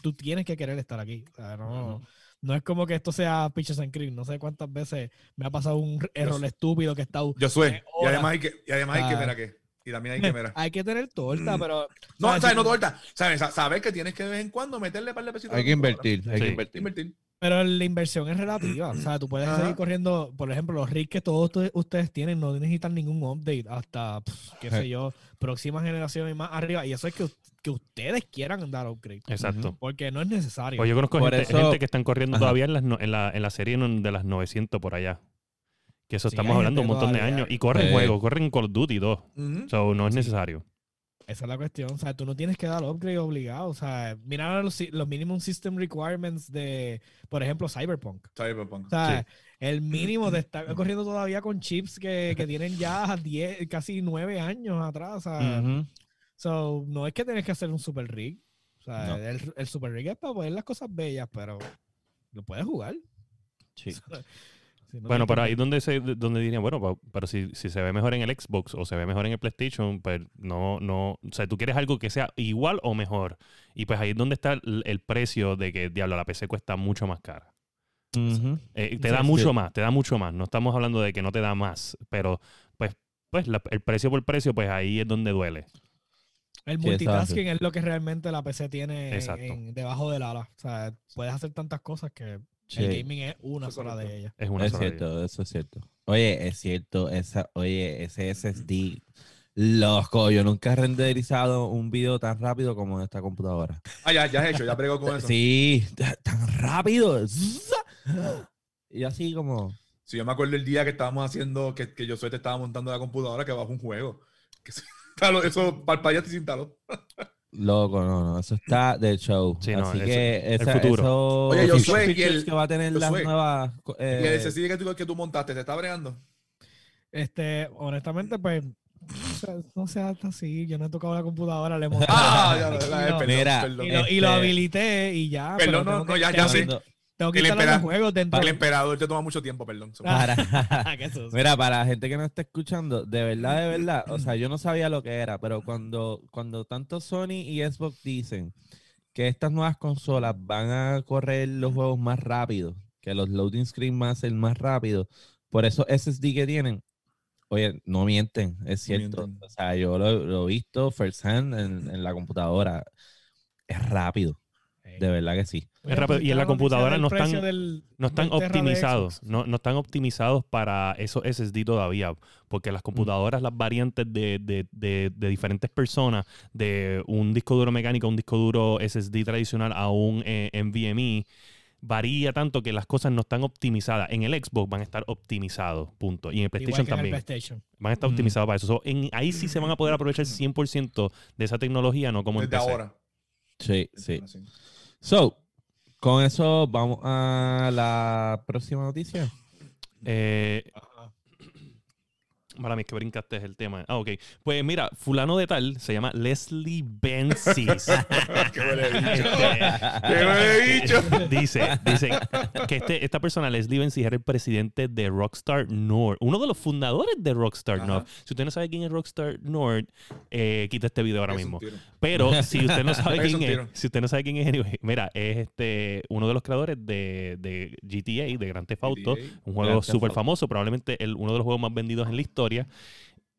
tú tienes que querer estar aquí. O sea, no, no es como que esto sea Pitches and Cream. No sé cuántas veces me ha pasado un error estúpido que está Yo soy. Y además hay que, y además hay que ver a qué. Y también hay que ver a. Hay que tener torta, pero. No, ¿sabes? ¿sabes? No torta. ¿Sabes? Sa- Sabes que tienes que de vez en cuando meterle par de pesitos. Hay la que invertir, hay Sí. que invertir. Invertir. Pero la inversión es relativa. O sea, tú puedes Ajá. seguir corriendo. Por ejemplo, los rigs que todos ustedes- tienen no necesitan ningún update hasta, pf, qué sé Sí. yo, próxima generación y más arriba. Y eso es que, que ustedes quieran dar upgrade. Exacto. Porque no es necesario. Pues yo conozco gente, eso- gente que están corriendo Ajá. todavía en, las no- en, la, en la serie de las 900 por allá. Que eso Sí, estamos hablando un montón de años. Y corren Sí. juegos, corren Call of Duty y todo. Ujú. So, no es Sí. necesario. Esa es la cuestión. O sea, tú no tienes que dar upgrade obligado. O sea, mira los, los minimum system requirements de, por ejemplo, Cyberpunk. Cyberpunk. O sea, el mínimo de estar corriendo todavía con chips que, que tienen ya 10, casi 9 años atrás. O sea, so, no es que tienes que hacer un super rig. O sea, No. el, el super rig es para poner las cosas bellas, pero lo puedes jugar. Sí. Si no Bueno, pero ahí es donde, se, donde dirían, bueno, pero si, si se ve mejor en el Xbox o se ve mejor en el PlayStation, pues no, no, o sea, tú quieres algo que sea igual o mejor. Y pues ahí es donde está el, el precio de que, diablo, la PC cuesta mucho más cara. Eh, te da sí. mucho más, te da mucho más. No estamos hablando de que no te da más, pero pues, pues la- el precio por precio, pues ahí es donde duele. El Sí, multitasking es lo que realmente la PC tiene en- debajo del ala. O sea, puedes hacer tantas cosas que Sí. el gaming es una Eso es sola de ellas. Es una Es sola cierto, eso es cierto. Oye, es cierto, esa, oye, ese SSD, loco, yo nunca he renderizado un video tan rápido como en esta computadora. Ah, ya, ya has hecho, ya pregó con eso. Sí, ta- tan rápido. Y así como, Sí, yo me acuerdo el día que estábamos haciendo, que, que yo soy te estaba montando la computadora que bajo un juego. Que eso parpadeaste y se instaló. Loco, no, no, eso está de show. Sí, no, Así eso- que el esa, futuro. eso- Oye, esos Josué, y features el- que va a tener las Josué, nuevas. Y eh, ese CD que tú, que tú montaste, ¿te está bregando? Este, honestamente, pues, no sea hasta así. Yo no he tocado la computadora, le monté. Ah, ya, ya, y, ya, lo, perdón, Mira, perdón. y lo- y lo Este- habilité y ya. Perdón, pero no, no, que- ya- ya cuando- Tengo que El instalar los juegos dentro El emperador te toma mucho tiempo, perdón. Para, sucio. Mira, para la gente que no está escuchando, de verdad, de verdad, o sea, yo no sabía lo que era, pero cuando, cuando tanto Sony y Xbox dicen que estas nuevas consolas van a correr los juegos más rápido, que los loading screen van a ser más rápido, por eso SSD que tienen, oye, no mienten, es cierto. mienten. O sea, yo lo, lo he visto first hand en, en la computadora, es rápido, de verdad que sí. Es rápido, y en la computadora no están- no están optimizados, no, no están optimizados para esos SSD todavía, porque las computadoras, las variantes de, de- de- de diferentes personas, de un disco duro mecánico a un disco duro SSD tradicional a un eh, NVMe, varía tanto que las cosas no están optimizadas. En el Xbox van a estar optimizados, punto. Y en el PlayStation también. PlayStation. Van a estar Mm. optimizados para eso. So, en, ahí sí se van a poder aprovechar 100% de esa tecnología, no como en Desde PC. ahora. Sí, sí. So, con eso vamos a la próxima noticia. Eh, Para mí es que brincaste el tema. Ah, ok. Pues mira, fulano de tal se llama Leslie Benzies. ¡Qué huele bicho! Este, ¡Qué huele bicho! dice, dice que este, esta persona, Leslie Benzies, era el presidente de Rockstar North, uno de los fundadores de Rockstar Ajá. North. Si usted no sabe quién es Rockstar North, eh, quita este video ahora Es mismo. Pero si usted no sabe quién es, si usted no sabe quién es, anyway, mira, es este uno de los creadores de, de GTA, de Grand Theft Auto, GTA. un juego súper famoso, probablemente el, uno de los juegos más vendidos en la historia.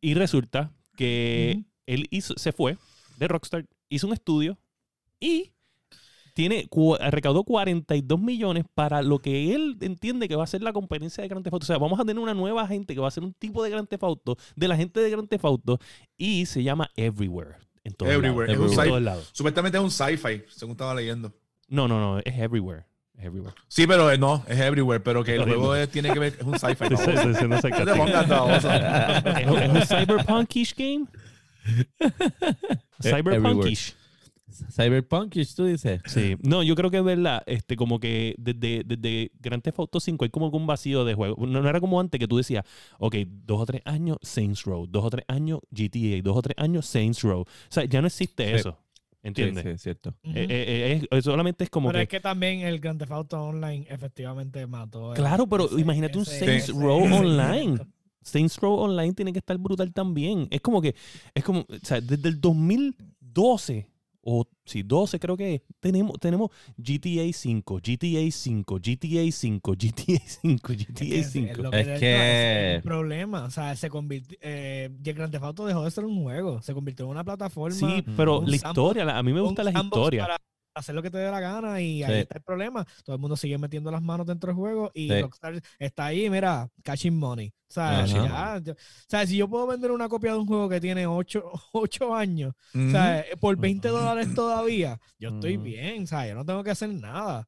Y resulta que él hizo, se fue de Rockstar, hizo un estudio y tiene recaudó 42 millones para lo que él entiende que va a ser la competencia de Grand Theft Auto. O sea, vamos a tener una nueva gente que va a ser un tipo de Grand Theft Auto, de la gente de Grand Theft Auto, y se llama Everywhere. En todos Everywhere. lados. Es un En todos lados. Supuestamente es un sci-fi, según estaba leyendo. No, no, no, es Everywhere. Es Everywhere. Sí, pero eh, no, es everywhere, pero que el juego es- tiene que ver, es un sci-fi. No. ¿Es, un- es un cyberpunkish game? Cyberpunkish. Cyberpunk, tú dices. Sí, no, yo creo que es verdad, este, como que desde, desde Grand Theft Auto 5 hay como que un vacío de juego. No, no era como antes que tú decías, ok, dos o tres años Saints Row, dos o tres años GTA, dos o tres años Saints Row. O sea, ya no existe Sí. eso, ¿entiendes? sí, es cierto. Eh, eh, eh, es- solamente es como pero que... es que también el Grand Theft Auto Online efectivamente mató. el- Claro, pero ese- imagínate un ese- Saints ese- Row ese Online. Saints Row Online tiene que estar brutal también. Es como que, es como, o sea, desde el 2012, o sí, 12 creo que tenemos, tenemos GTA 5, GTA 5, GTA 5, GTA 5, GTA Es, 5. lo Es que- es el problema. O sea, se convirtió. Eh, y el Grand Theft Auto dejó de ser un juego. Se convirtió en una plataforma. Sí, pero la sandbox- historia, la- a mí me un gustan las historias. Para hacer lo que te dé la gana y ahí Sí. está el problema. Todo el mundo sigue metiendo las manos dentro del juego y Sí. Rockstar está ahí, mira, catching money. O sea, ya- o si yo puedo vender una copia de un juego que tiene 8, años, o Ujú. sea, por 20 dólares todavía, yo estoy bien, o sea, yo no tengo que hacer nada.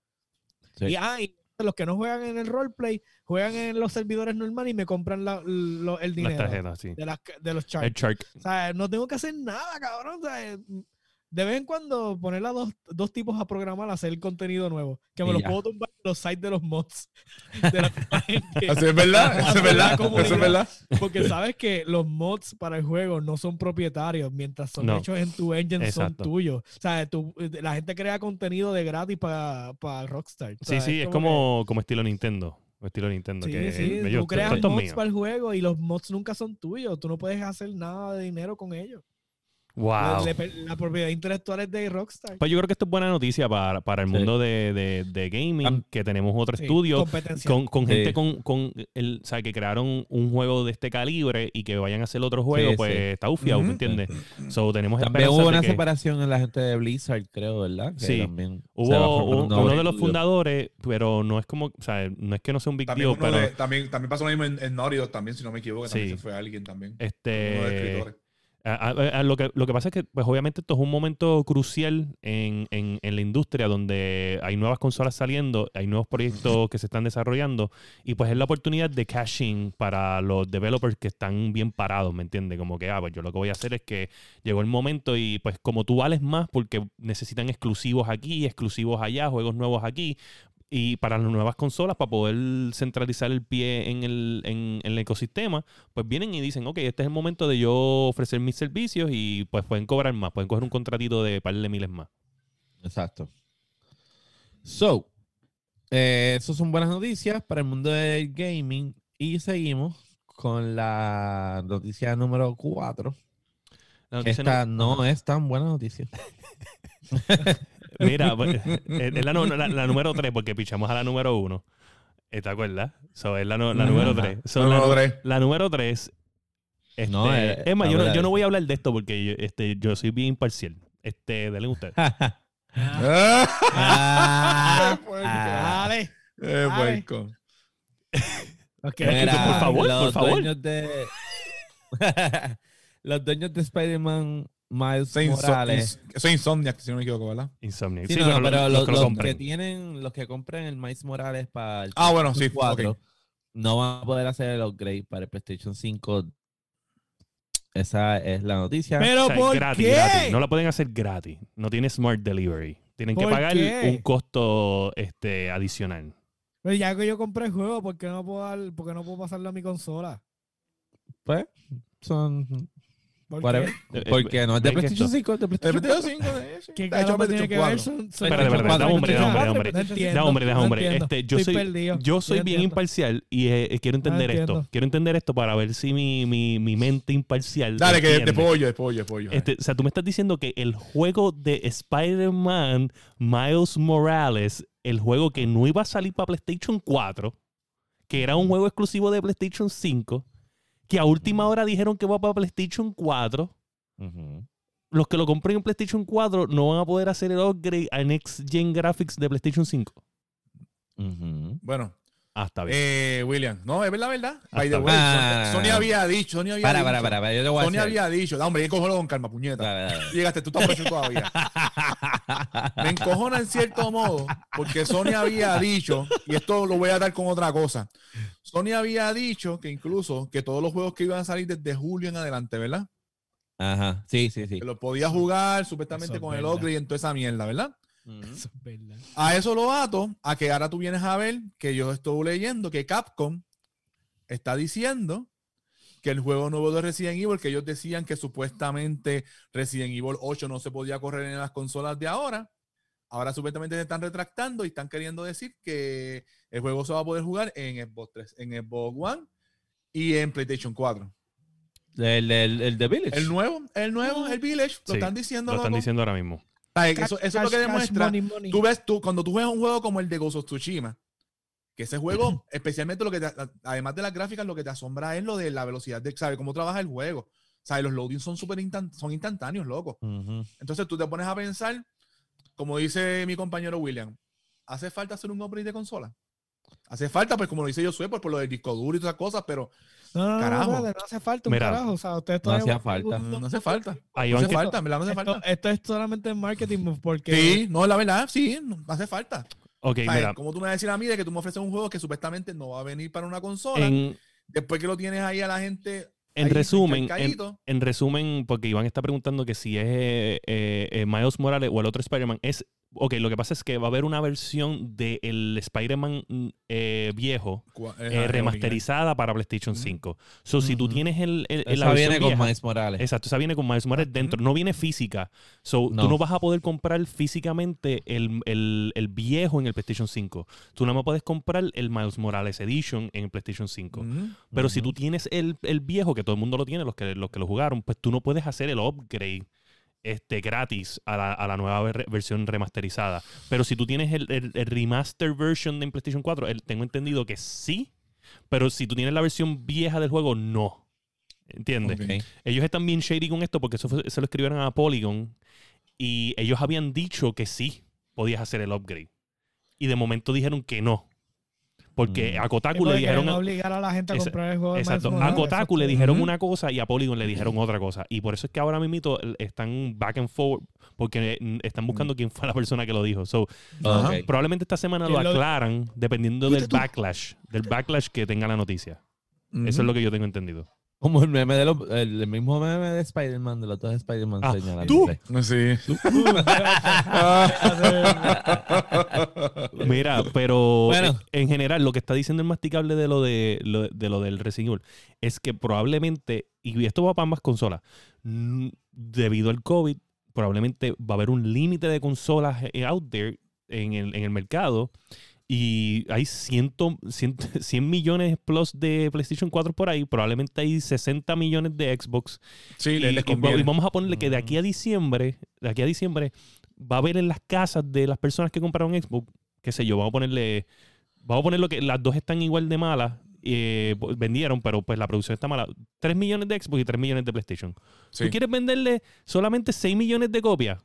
Sí. Y, ah, y los que no juegan en el roleplay, juegan en los servidores normales y me compran la- lo- el Las dinero tarjetas, sí. de, las, de los charts. El Shark. O sea, no tengo que hacer nada, cabrón. O sea, de vez en cuando poner a dos, dos tipos a programar, a hacer contenido nuevo. Que me los puedo tumbar en los sites de los mods. De la. Eso es verdad, eso es verdad, eso es verdad. Porque sabes que los mods para el juego no son propietarios, mientras son No. hechos en tu engine Exacto. son tuyos. O sea, tú- la gente crea contenido de gratis para Rockstar. O Sí, sea, sí, es que- como, como estilo Nintendo. Estilo Nintendo. Sí, que sí, eh, tú ellos- creas mods mío. para el juego y los mods nunca son tuyos. Tú no puedes hacer nada de dinero con ellos. Wow. La propiedad intelectual es de Rockstar. Pues yo creo que esto es buena noticia para, para el Sí. mundo de, de, de gaming, Am- que tenemos otro Sí, estudio con, con Sí. gente con, con el, o sea, que crearon un juego de este calibre y que vayan a hacer otro juego, Sí, pues sí. está ufiado, ¿me Ujú. entiendes? So, tenemos También hubo de una que- separación en la gente de Blizzard, creo, ¿verdad? Que Sí. también Hubo un- uno de los fundadores, pero no es como, o sea, no es que no sea un big También, deal, pero de- también, también pasó lo mismo en, en Naughty Dog también, si no me equivoco, también Sí. se fue alguien también. este Uno de los escritores. Lo, que, lo que pasa es que, pues obviamente esto es un momento crucial en, en- en la industria donde hay nuevas consolas saliendo, hay nuevos proyectos que se están desarrollando y pues es la oportunidad de cashing para los developers que están bien parados, ¿me entiendes? Como que, ah, pues yo lo que voy a hacer es que llegó el momento y pues como tú vales más porque necesitan exclusivos aquí, exclusivos allá, juegos nuevos aquí, y para las nuevas consolas, para poder centralizar el pie en el, en- en el ecosistema, pues vienen y dicen, ok, este es el momento de yo ofrecer mis servicios y pues pueden cobrar más, pueden coger un contratito de par de miles más. Exacto. So, eh, eso son buenas noticias para el mundo del gaming. Y seguimos con la noticia número 4. La noticia Esta no es tan buena noticia. no- mira, pues, es la, la- la número 3 porque pichamos a la número 1. ¿Te acuerdas? So, es la, la número Ajá. 3. Número tres. La número 3. Este, No, eh, es más, yo no, habla yo no voy a hablar de esto porque yo, este, yo soy bien imparcial. Este, dale usted. Ah, Qué puerco. ah. Dale. Eh. Mira, por favor, los por favor. Dueños de... los dueños de Spider-Man Miles Soy Morales. ins- soy Insomniac, si no me equivoco, ¿verdad? Insomniac. Sí, Sí, no, pero, no, pero los, los, que los tienen, los que compren el Miles Morales para el Ah, bueno, sí, PlayStation 4, ok. no van a poder hacer el upgrade para el PlayStation 5. Esa es la noticia. Pero O sea, ¿por gratis, qué? gratis. No la pueden hacer gratis. No tiene Smart Delivery. Tienen que ¿Por pagar qué? un costo este, adicional. Pero ya que yo compré el juego, ¿por qué no puedo, dar- por qué no puedo pasarlo a mi consola? Pues, son. ¿Por qué? Eh, Porque no es de PlayStation esto- 5, es de PlayStation PlayStation 4. 5, eh, sí. ¿Qué Está hecho carajo tiene que PlayStation ver? 4. Son, son Espérate, espérate, cuatro, da hombre, da hombre, da hombre. Da, hombre. Este, yo soy, yo soy bien imparcial y eh, quiero entender esto. Quiero entender esto para ver si mi, mi, mi mente imparcial. Dale, que de pollo, de pollo, de pollo. Este, o sea, tú me estás diciendo que el juego de Spider-Man Miles Morales, el juego que no iba a salir para PlayStation 4, que era un juego exclusivo de PlayStation 5, que a última hora dijeron que va para PlayStation 4, Ujú. los que lo compren en PlayStation 4 no van a poder hacer el upgrade a Next Gen Graphics de PlayStation 5. Ujú. Bueno, Ah, está bien. eh, William, no, es verdad, verdad. By the way, Ah. Sony, Sony había dicho, Sony había Para, dicho. para, para, para, yo te voy a Sony había dicho, no, hombre, encojolo con calma, puñeta. Dale, dale, dale. Llegaste, tú estás preso todavía. Me encojona en cierto modo, porque Sony había dicho, y esto lo voy a dar con otra cosa. Sony había dicho que incluso que todos los juegos que iban a salir desde julio en adelante, ¿verdad? Ajá, sí, sí, sí. Que los podías jugar supuestamente Eso con el upgrade y toda esa mierda, ¿verdad? Ujú. Eso es verdad. A eso lo ato, a que ahora tú vienes a ver que yo estoy leyendo que Capcom está diciendo que el juego nuevo de Resident Evil, que ellos decían que supuestamente Resident Evil 8 no se podía correr en las consolas de ahora, ahora supuestamente se están retractando y están queriendo decir que el juego se va a poder jugar en Xbox 3, en Xbox One y en PlayStation 4. El, el, el de Village. El nuevo, el nuevo, el Village, lo Sí, están diciendo. lo están loco. diciendo ahora mismo. Eso, eso es lo que demuestra money, money. Tú ves, tú, cuando tú juegas un juego como el de Ghost of Tsushima, que ese juego, especialmente lo que te- además de las gráficas, lo que te asombra es lo de la velocidad de, ¿sabes? Cómo trabaja el juego. ¿Sabes? Los loadings son súper son instantáneos, loco. Entonces tú te pones a pensar, como dice mi compañero William, ¿hace falta hacer un upgrade de consola? Hace falta, pues como lo dice yo soy, pues por lo del disco duro y todas esas cosas, pero No, no, no, Carajo. no, no, no hace falta un Mira, carajo. O sea, ustedes no hacía falta. no, no hace falta. Ahí No van hace que- falta, en verdad no hace Esto, falta. esto es solamente marketing move porque Sí, no, la verdad, sí, no hace falta. Ok. Como tú me vas a decir a mí de que tú me ofreces un juego que supuestamente no va a venir para una consola, En, después que lo tienes ahí a la gente. en resumen, en resumen, porque Iván está preguntando que si es eh, eh, eh, Miles Morales o el otro Spider-Man, es. Ok, lo que pasa es que va a haber una versión del Spider-Man mm, eh, viejo eh, remasterizada para PlayStation Ujú. 5. So, si tú tienes el, el- la Esa versión viene con vieja- Miles Morales. Exacto, esa viene con Miles Morales dentro. No viene física. So, No. tú no vas a poder comprar físicamente el, el- el viejo en el PlayStation 5. Tú nada más puedes comprar el Miles Morales Edition en el PlayStation 5. Ujú. Pero si tú tienes el, el viejo, que todo el mundo lo tiene, los que, los que lo jugaron, pues tú no puedes hacer el upgrade este, gratis a la, a la nueva ver- versión remasterizada. Pero si tú tienes el, el- el remaster version de PlayStation 4, el- tengo entendido que sí. Pero si tú tienes la versión vieja del juego, no. ¿Entiendes? Ellos están bien shady con esto porque eso fue- se lo escribieron a Polygon y ellos habían dicho que sí podías hacer el upgrade. Y de momento dijeron que no. Porque Mm. a Kotaku le dijeron... obligar a la gente a comprar el juego Exacto. A Kotaku le dijeron una cosa y a Polygon le dijeron otra cosa. Y por eso es que ahora mismo están back and forward porque mm, están buscando quién fue la persona que lo dijo. So, probablemente esta semana lo ¿Quién lo- aclaran dependiendo ¿Fuiste del backlash, del backlash que tenga la noticia. Eso es lo que yo tengo entendido. Como el meme de los, el, el mismo meme de Spider-Man, de los dos Spider-Man Ah, señalándose. Sí. Mira, pero Bueno. en, en general lo que está diciendo el masticable de lo de lo, de lo del Resident es que probablemente y esto va para ambas consolas, debido al COVID, probablemente va a haber un límite de consolas eh, out there en el, en el mercado y hay 100, 100, 100 millones plus de PlayStation 4 por ahí, probablemente hay 60 millones de Xbox Sí, y, les, conviene. y vamos a ponerle que de aquí a diciembre, de aquí a diciembre, va a haber en las casas de las personas que compraron Xbox, qué sé yo, vamos a ponerle, vamos a ponerlo que las dos están igual de malas, eh, pues, vendieron, pero pues la producción está mala. 3 millones de Xbox y 3 millones de PlayStation. Sí. ¿Tú quieres venderle solamente 6 millones de copias?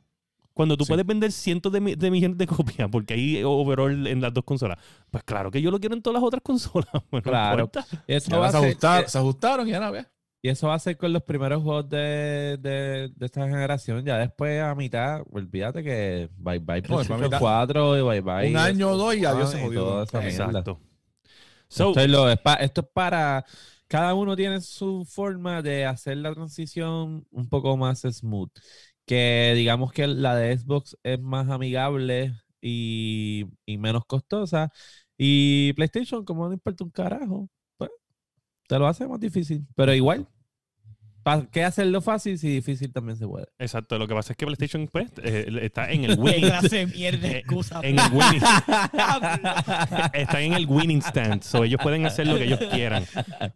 Cuando tú Sí. puedes vender cientos de, mi- de millones de copias, porque hay overall en las dos consolas. Pues claro que yo lo quiero en todas las otras consolas. Bueno, no Claro. eso, va a se, eh, se ajustaron y ahora ves. y eso va a ser con los primeros juegos de, de, de esta generación. Ya después, a mitad, olvídate que bye bye PlayStation mitad. 4 y bye bye. Un año o dos y adiós Ah, se jodió. esa mierda. Exacto. So, esto, es lo- es pa- esto es para. Cada uno tiene su forma de hacer la transición un poco más smooth. Que digamos que la de Xbox es más amigable y, y menos costosa. Y PlayStation, como no importa un carajo, pues te lo hace más difícil. Pero igual, ¿para qué hacerlo fácil si difícil también se puede? Exacto, lo que pasa es que PlayStation pues, eh, está en el winning, clase mierda Eh, excusa. en el winning, está en el winning stand, so ellos pueden hacer lo que ellos quieran.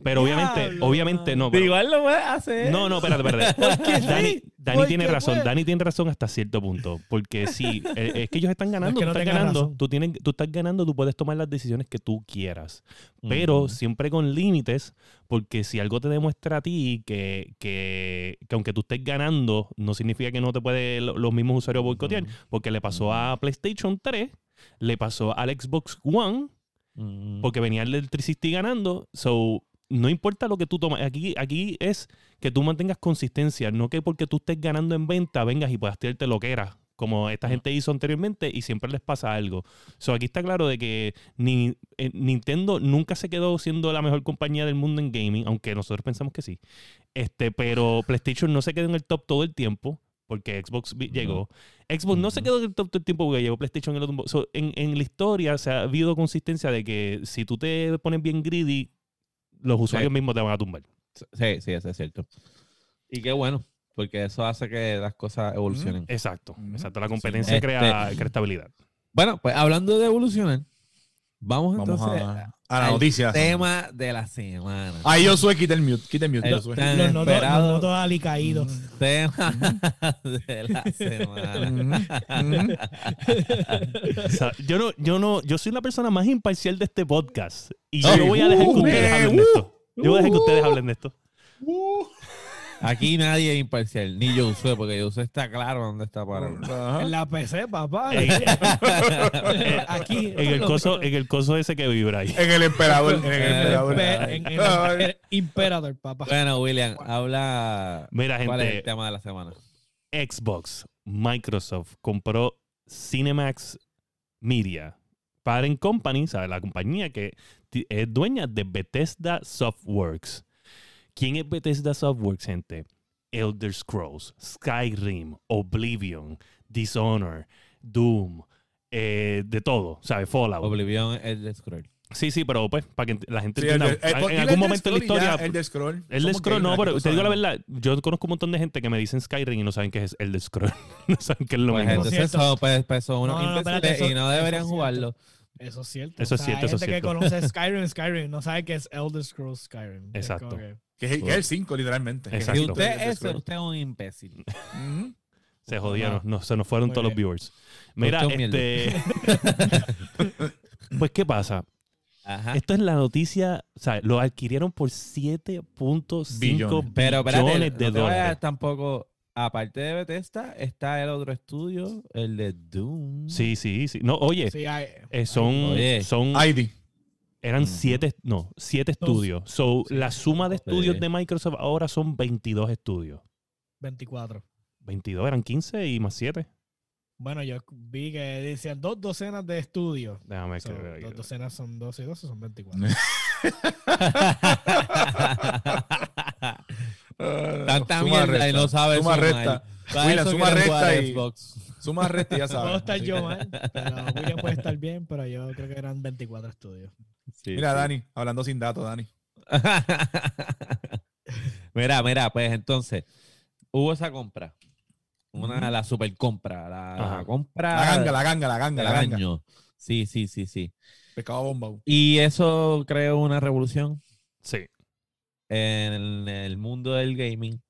Pero obviamente, obviamente no. Pero- igual lo puedes hacer. no, no, espérate, espérate. Dani, Dani porque tiene razón, puede. Dani tiene razón hasta cierto punto, porque sí, eh, es que ellos están ganando, que tú no estás ganando, tú, tienes, tú estás ganando, tú puedes tomar las decisiones que tú quieras, pero siempre con límites, porque si algo te demuestra a ti que, que, que aunque tú estés ganando, no significa que no te puede lo- los mismos usuarios boicotear, porque le pasó a PlayStation 3, le pasó al Xbox One, porque venía el del 360 ganando, so no importa lo que tú tomas, aquí, aquí es que tú mantengas consistencia, no que porque tú estés ganando en venta vengas y puedas tirarte lo que era, como esta gente hizo anteriormente y siempre les pasa algo. So aquí está claro de que ni, eh, Nintendo nunca se quedó siendo la mejor compañía del mundo en gaming, aunque nosotros pensamos que sí. Este, pero PlayStation no se quedó en el top todo el tiempo. Porque Xbox llegó. Xbox no se quedó en el top todo el tiempo porque llegó PlayStation lo tumbó. So, en, en la historia se ha habido consistencia de que si tú te pones bien greedy, los usuarios mismos te van a tumbar. Sí, sí, eso es cierto. Y qué bueno, porque eso hace que las cosas evolucionen. Exacto. Exacto. La competencia Este- crea, crea estabilidad. Bueno, pues hablando de evolucionar, vamos, Vamos entonces a, a la al noticia. tema de la semana. Ahí yo soy, quita el mute. Quita el mute. El Josué. tan Los noto, esperado los noto alicaídos. tema de la semana. O sea, yo no, yo no, yo soy la persona más imparcial de este podcast. Y yo voy a dejar que Uh, ustedes hablen de esto. Yo voy a dejar que ustedes hablen de esto. Aquí nadie es imparcial, ni Josué, porque Josué está claro dónde está parado. ajá. En la PC, papá. En, Aquí. en el coso, en el coso ese que vibra ahí. En el emperador. En el Eh, emperador. Impe- en- el Imperador, papá. Bueno, William, habla. Mira, ¿Cuál es el gente, tema de la semana? Xbox, Microsoft compró Cinemax Media, Parent Company, ¿sabes? La compañía que es dueña de Bethesda Softworks. ¿Quién es Bethesda Softworks, gente? Elder Scrolls, Skyrim, Oblivion, Dishonor, Doom, eh, de todo, ¿sabes? Fallout. Oblivion es de Scroll. Sí, sí, pero pues, para que la gente Sí, el entienda, de- el- en dile el algún de momento en la Scroll y ya, historia... El de Scroll. El de no, pero te digo la verdad, yo conozco un montón de gente que me dicen Skyrim y no saben qué es el de Scroll. no saben qué es lo Pues mismo. entonces son, pues, pues son unos No, eso- y no eso deberían jugarlo. Eso es cierto. Eso es O sea, cierto, hay eso es gente que conoce Skyrim, Skyrim, no sabe que es Elder Scrolls Skyrim. Exacto. que- Que es, que es el 5, literalmente. Exacto. Si usted es, usted es un imbécil. Se jodieron, no, se nos fueron Muy todos los viewers. Mira, este. pues, ¿qué pasa? Ajá. Esto es la noticia, o sea, lo adquirieron por 7.5 Billones. Pero espérate, billones no de vayas dólares. tampoco. Aparte de Bethesda, está el otro estudio, el de Doom. Sí, sí, sí. No, oye, Sí, hay- eh, son, Oye. son ID. Eran siete, no, siete Dos. estudios. So, Sí. la suma de estudios Sí. de Microsoft ahora son 22 estudios. 24. 22 eran 15 y más 7. Bueno, yo vi que decían dos docenas de estudios. Déjame So, que dos docenas son 12 y 12 son 24. Tanta Suma, mierda y no resta. sabe Suma, sumar. resta. William, suma, resta y- Xbox. Suma resta y ya sabes. Puedo estar yo mal, pero William puede estar bien, pero yo creo que eran 24 estudios. Sí, Mira, sí. Dani, hablando sin datos, Dani. mira, mira, pues entonces, hubo esa compra. Una, la super compra. La, la compra. La ganga, la ganga, la ganga, la ganga. año. Sí, sí, sí, sí. Pescado bomba. Y eso creó una revolución Sí. en el mundo del gaming.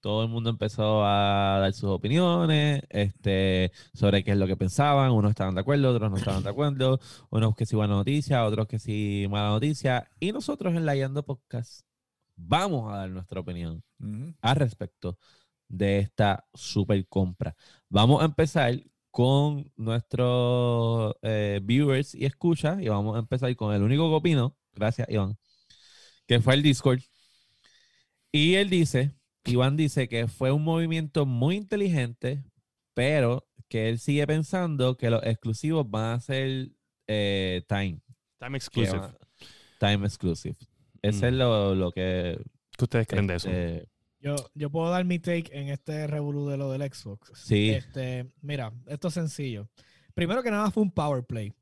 Todo el mundo empezó a dar sus opiniones este, sobre qué es lo que pensaban. Unos estaban de acuerdo, otros no estaban de acuerdo. Unos que sí buena noticia, otros que sí mala noticia. Y nosotros en la Yando Podcast vamos a dar nuestra opinión al respecto de esta super compra. Vamos a empezar con nuestros eh, viewers y escuchas y vamos a empezar con el único que opino, gracias Iván, que fue el Discord. Y él dice, Iván dice que fue un movimiento muy inteligente, pero que él sigue pensando que los exclusivos van a ser eh, time, Time exclusive. van- time exclusive. Ese es Mm. lo, lo que... ¿Qué ustedes creen de eso? este, Yo, yo puedo dar mi take en este revolú de lo del Xbox. Sí. Este, mira, esto es sencillo. Primero que nada fue un power play.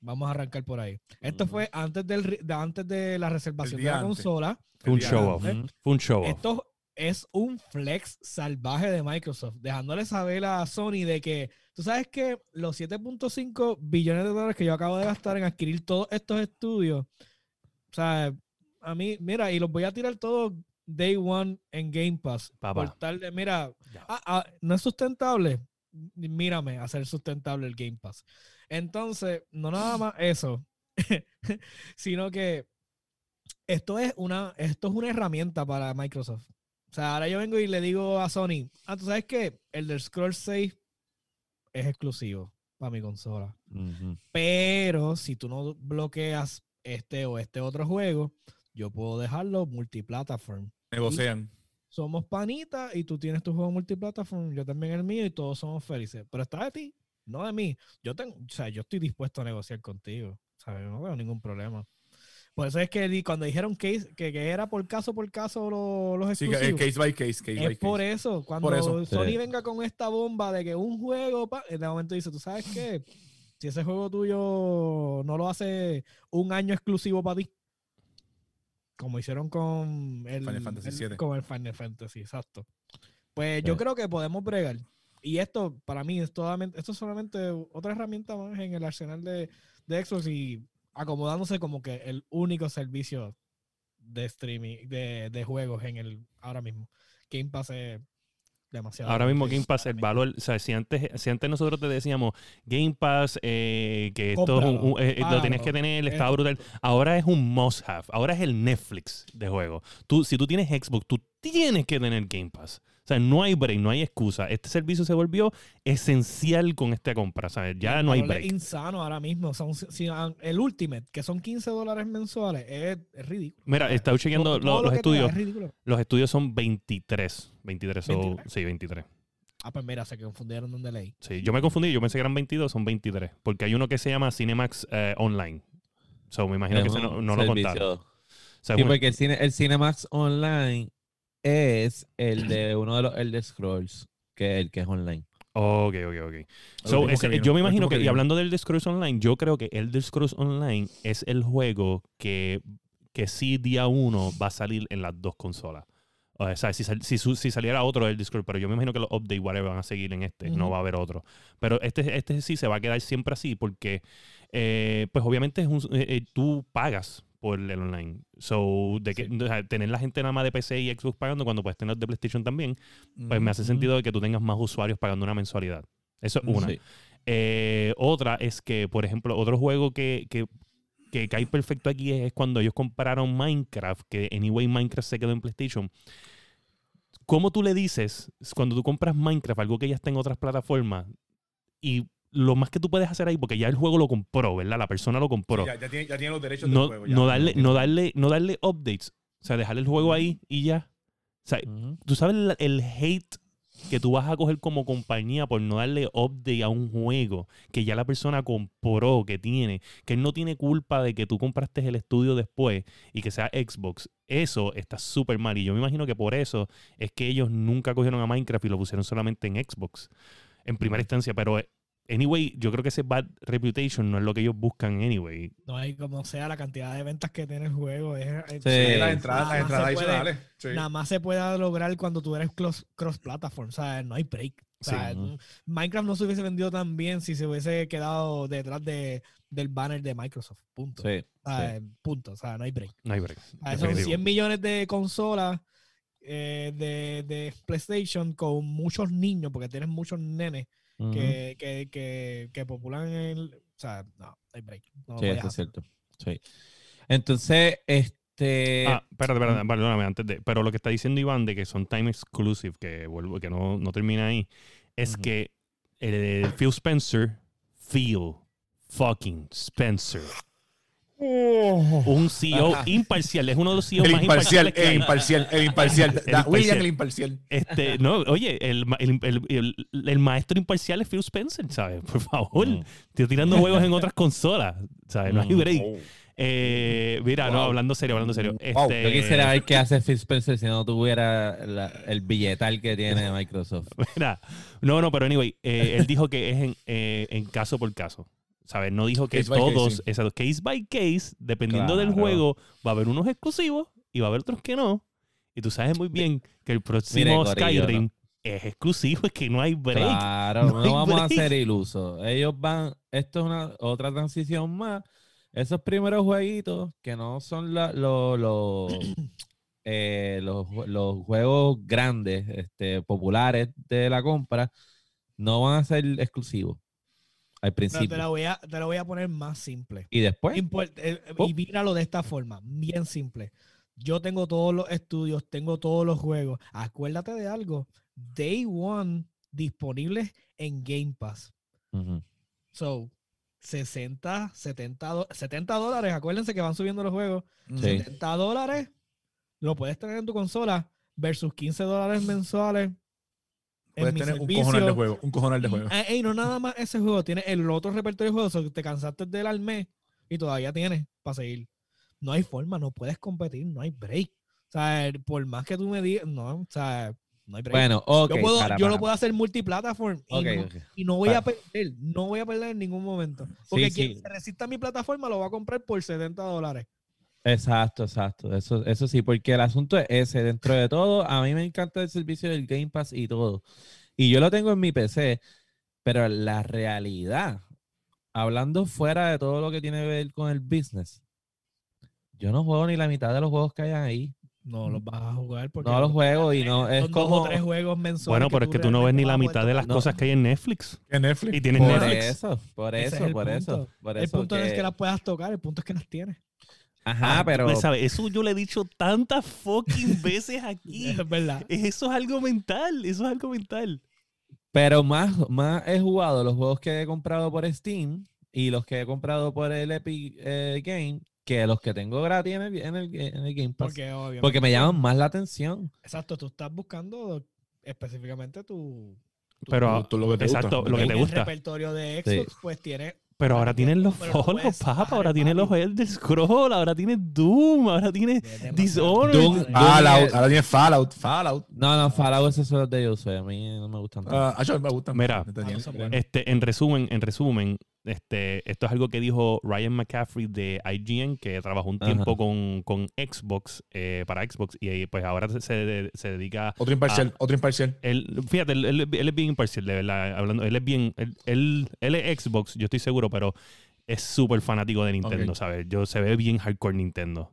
Vamos a arrancar por ahí. Esto fue antes, del, de, antes de la reservación de la antes. consola. Fue un show off. Fue un show off. Es un flex salvaje de Microsoft, dejándole saber a Sony de que, tú sabes que los 7.5 billones de dólares que yo acabo de gastar en adquirir todos estos estudios, o sea, a mí, mira, y los voy a tirar todos day one en Game Pass. Papá. Por tal de, mira, ah, ah, no es sustentable. Mírame, hacer sustentable el Game Pass. Entonces, no nada más eso, sino que esto es una, esto es una herramienta para Microsoft. O sea, ahora yo vengo y le digo a Sony, ah, tú sabes que el del Scroll 6 es exclusivo para mi consola. Pero si tú no bloqueas este o este otro juego, yo puedo dejarlo multiplataform. Negocian. Somos panitas y tú tienes tu juego multiplataform, yo también el mío y todos somos felices. Pero está de ti, no de mí. Yo tengo, o sea, yo estoy dispuesto a negociar contigo. ¿sabes? No veo ningún problema. Por eso es que cuando dijeron que, que, que era por caso por caso lo- los Sí, que es exclusivos. case by case, case by Es por case. eso, cuando eso. Sony Sí. venga con esta bomba de que un juego, pa, de momento dice, tú sabes qué, si ese juego tuyo no lo hace un año exclusivo para ti, como hicieron con el Final Fantasy el- VII. con el Final Fantasy, exacto. Pues yo Sí. creo que podemos bregar. Y esto, para mí, es solamente, esto es solamente otra herramienta más en el arsenal de, de Xbox y acomodándose como que el único servicio de streaming, de, de juegos en el ahora mismo. Game Pass es demasiado. Ahora mismo Game Pass, el valor, o sea, si antes, si antes nosotros te decíamos Game Pass, eh, que esto es un- un- eh, lo tienes que tener, estaba esto. brutal. Ahora es un must have, ahora es el Netflix de juego. Tú, si tú tienes Xbox, tú tienes que tener Game Pass. O sea, no hay break, no hay excusa. Este servicio se volvió esencial con esta compra. O sea, ya no hay valor es break. insano ahora mismo. Son, si- ah, el Ultimate, que son 15 dólares mensuales, es, es ridículo. Mira, he estado chequeando los, lo los que estudios. es. Los estudios son 23. 23, o- 23. sí, 23. Ah, pues mira, se confundieron donde leí. Sí, yo me confundí, yo pensé que eran 22, son 23. Porque hay uno que se llama Cinemax eh, Online. So, me imagino que Es ese no, un no lo contaron. O sea, Sí, un- porque el, cine, el Cinemax Online es el de uno de los Elder Scrolls, que es el que es online. Ok, ok, ok. So, ese- vino, yo me imagino que, que y hablando del Elder Scrolls Online, yo creo que Elder Scrolls Online es el juego que, que sí día uno va a salir en las dos consolas. O sea, si, sal- si, su- si saliera otro Elder Scrolls, pero yo me imagino que los updates whatever, van a seguir en este, no va a haber otro. Pero este, este sí se va a quedar siempre así porque, eh, pues obviamente es un, eh, eh, tú pagas por el online. So, de que, o sea, tener la gente nada más de PC y Xbox pagando cuando puedes tener de PlayStation también, pues me hace sentido de que tú tengas más usuarios pagando una mensualidad. Eso es una. Sí. Eh, otra es que, por ejemplo, otro juego que, que, que cae perfecto aquí es, cuando ellos compraron Minecraft, que anyway Minecraft se quedó en PlayStation. ¿Cómo tú le dices, cuando tú compras Minecraft, algo que ya está en otras plataformas, y lo más que tú puedes hacer ahí, porque ya el juego lo compró, ¿verdad? La persona lo compró. Ya, ya tiene, ya tiene los derechos no, del juego. ya. no darle, no darle, no darle updates. O sea, dejar el juego ahí y ya. O sea, tú sabes el, el hate que tú vas a coger como compañía por no darle update a un juego que ya la persona compró, que tiene, que él no tiene culpa de que tú compraste el estudio después y que sea Xbox. Eso está súper mal. Y yo me imagino que por eso es que ellos nunca cogieron a Minecraft y lo pusieron solamente en Xbox en primera instancia. Pero, anyway, yo creo que ese bad reputation no es lo que ellos buscan, anyway. No hay como sea la cantidad de ventas que tiene el juego. Es, es- Sí. Sí, las Eh, entradas, nada las más entradas se puede- adicionales. Sí. Nada más se puede lograr cuando tú eres cross- cross-platform. o sea, no hay break. O sea, Sí. n- Minecraft no se hubiese vendido tan bien si se hubiese quedado detrás de, del banner de Microsoft. Punto. Sí, O sea, Punto. O sea, no hay break. No hay break. O sea, son Definitivo. 100 millones de consolas eh, de, de PlayStation con muchos niños, porque tienes muchos nenes Que, que, que, que populan el. O sea, no, hay break. No Sí, eso es cierto. Sí. Entonces, este. Ah, espérate, espérate, perdóname, antes de. Pero lo que está diciendo Iván de que son time exclusive, que vuelvo, que no, no termina ahí, es que el, Phil Spencer, Phil fucking Spencer, un CEO Ajá. imparcial, es uno de los CEOs El más imparcial, imparciales que el hay. imparcial, el imparcial. El Da- William, imparcial. el imparcial. Este, no, oye, el, ma- el, el- el- el maestro imparcial es Phil Spencer, ¿sabes? Por favor, Mm. estoy tirando juegos en otras consolas, ¿sabes? No hay Mm. break. Eh, mira, no, hablando serio, hablando serio. Wow. Este, Yo quisiera ver qué hace Phil Spencer si no tuviera la- el billetal que tiene Microsoft. Mira, no, no, pero anyway, eh, él dijo que es en, eh, en caso por caso. ¿Sabes? No dijo que Case by case, todos, sí. exacto, case by case, dependiendo del juego, va a haber unos exclusivos y va a haber otros que no. Y tú sabes muy bien que el próximo Corillo, Skyrim es exclusivo, es que no hay break. Claro, No vamos a ser ilusos. Ellos van, esto es una otra transición más. Esos primeros jueguitos que no son la- lo- lo- eh, los, los juegos grandes, este, populares de la compra, no van a ser exclusivos al Pero te principio. lo, voy a, te lo voy a poner más simple. Y después, Import- eh, Oh. Y míralo de esta forma, bien simple. Yo tengo todos los estudios, tengo todos los juegos. Acuérdate de algo. Day One disponibles en Game Pass. So, 60, 70, do- 70 dólares. Acuérdense que van subiendo los juegos. Sí. 70 dólares lo puedes tener en tu consola versus 15 dólares mensuales. Puedes tener un cojonal de juego. Un cojonal de Y, juego. ah, ey, no nada más ese juego, tiene el otro repertorio de juegos, o sea, te cansaste del al mes y todavía tienes para seguir. No hay forma, no puedes competir, no hay break. O sea, por más que tú me digas, no, o sea, no hay break. Bueno, ok. yo puedo, para, yo lo puedo hacer multiplataform y, no, y voy a perder, no voy a perder en ningún momento. Porque Sí, quien sí. se resista a mi plataforma lo va a comprar por 70 dólares. Exacto, exacto. Eso, eso sí, porque el asunto es ese. Dentro de todo, a mí me encanta el servicio del Game Pass y todo. Y yo lo tengo en mi PC, pero la realidad, hablando fuera de todo lo que tiene que ver con el business, yo no juego ni la mitad de los juegos que hayan ahí. No los vas a jugar porque No los juego y no es como tres juegos mensuales. Bueno, pero es que tú no ves ni la mitad de las No. cosas que hay en Netflix. En Netflix. Y tienes por Netflix. eso, por es eso, por eso, por El eso punto no es que- que las puedas tocar, el punto es que las tienes. Ajá, Ah, pero pues, ¿sabes? Eso yo le he dicho tantas fucking veces aquí. Es verdad. Eso es algo mental, eso es algo mental. Pero más, más he jugado los juegos que he comprado por Steam y los que he comprado por el Epic eh, Game que los que tengo gratis en el, en el, en el Game Pass. Porque, obviamente, Porque me llaman más la atención. Exacto, tú estás buscando específicamente tu. tu- Pero, Tú- tú lo que te exacto, gusta. lo que el repertorio de Sí. Xbox, pues tiene. Pero ahora tienen los puedes papá, ahora tienen los. Elder Scroll, ahora tienes Doom, ahora tienes. Dishonored. Doom- Fallout. Ahora tiene Fallout. Fallout. No, no, Fallout esos son los de Josué. A mí no me gustan tanto. Ah, a mí me gustan. Mira. Ah. Este, en resumen, en resumen, este, esto es algo que dijo Ryan McCaffrey de IGN, que trabajó un tiempo con, con Xbox, eh, para Xbox, y pues ahora se, se, dedica Otro imparcial. Otro imparcial. Él, fíjate, él, él- él es bien imparcial, de verdad. Hablando, él es bien. Él, él, él es Xbox, yo estoy seguro, pero es súper fanático de Nintendo. ¿sabes? Yo se ve bien hardcore Nintendo.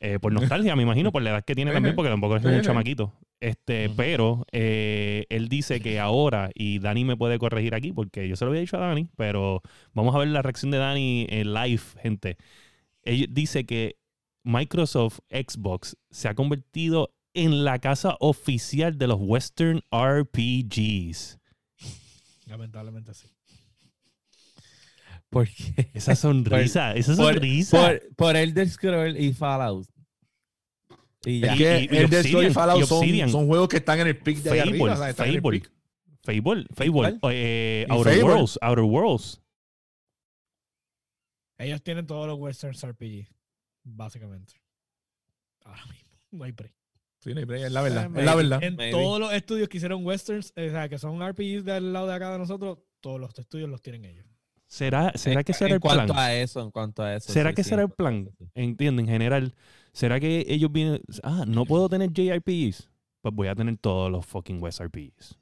Eh, por nostalgia, me imagino, por la edad que tiene también, porque tampoco es un chamaquito. Este, pero eh, él dice que ahora, y Dani me puede corregir aquí, porque yo se lo había dicho a Dani, pero vamos a ver la reacción de Dani en live, gente. Él dice que Microsoft Xbox se ha convertido en la casa oficial de los Western RPGs. Lamentablemente sí. Porque Esa sonrisa, esa por, sonrisa. por, por Elder Scroll y Fallout. Y ya. Es que Y- y el Fallout y son, son juegos que están en el pick de ahí Fable, arriba. o sea, están en el Fable. pick. Fable, Fable, ¿Cuál? eh, Outer Fable. Worlds, Outer Worlds. Ellos tienen todos los Westerns RPG, básicamente. Ahora mismo, no hay break. Sí, no hay break, es la verdad. Es la verdad. En Maybe. todos los estudios que hicieron Westerns, o sea, que son RPGs del lado de acá de nosotros, todos los estudios los tienen ellos. ¿Será, será que en, será en el plan? cuanto a eso, en cuanto a eso. ¿Será sí, que sí, será en el plan? Entiendo, en general. ¿Será que ellos vienen... Ah, no puedo tener JRPGs. Pues voy a tener todos los fucking West RPGs.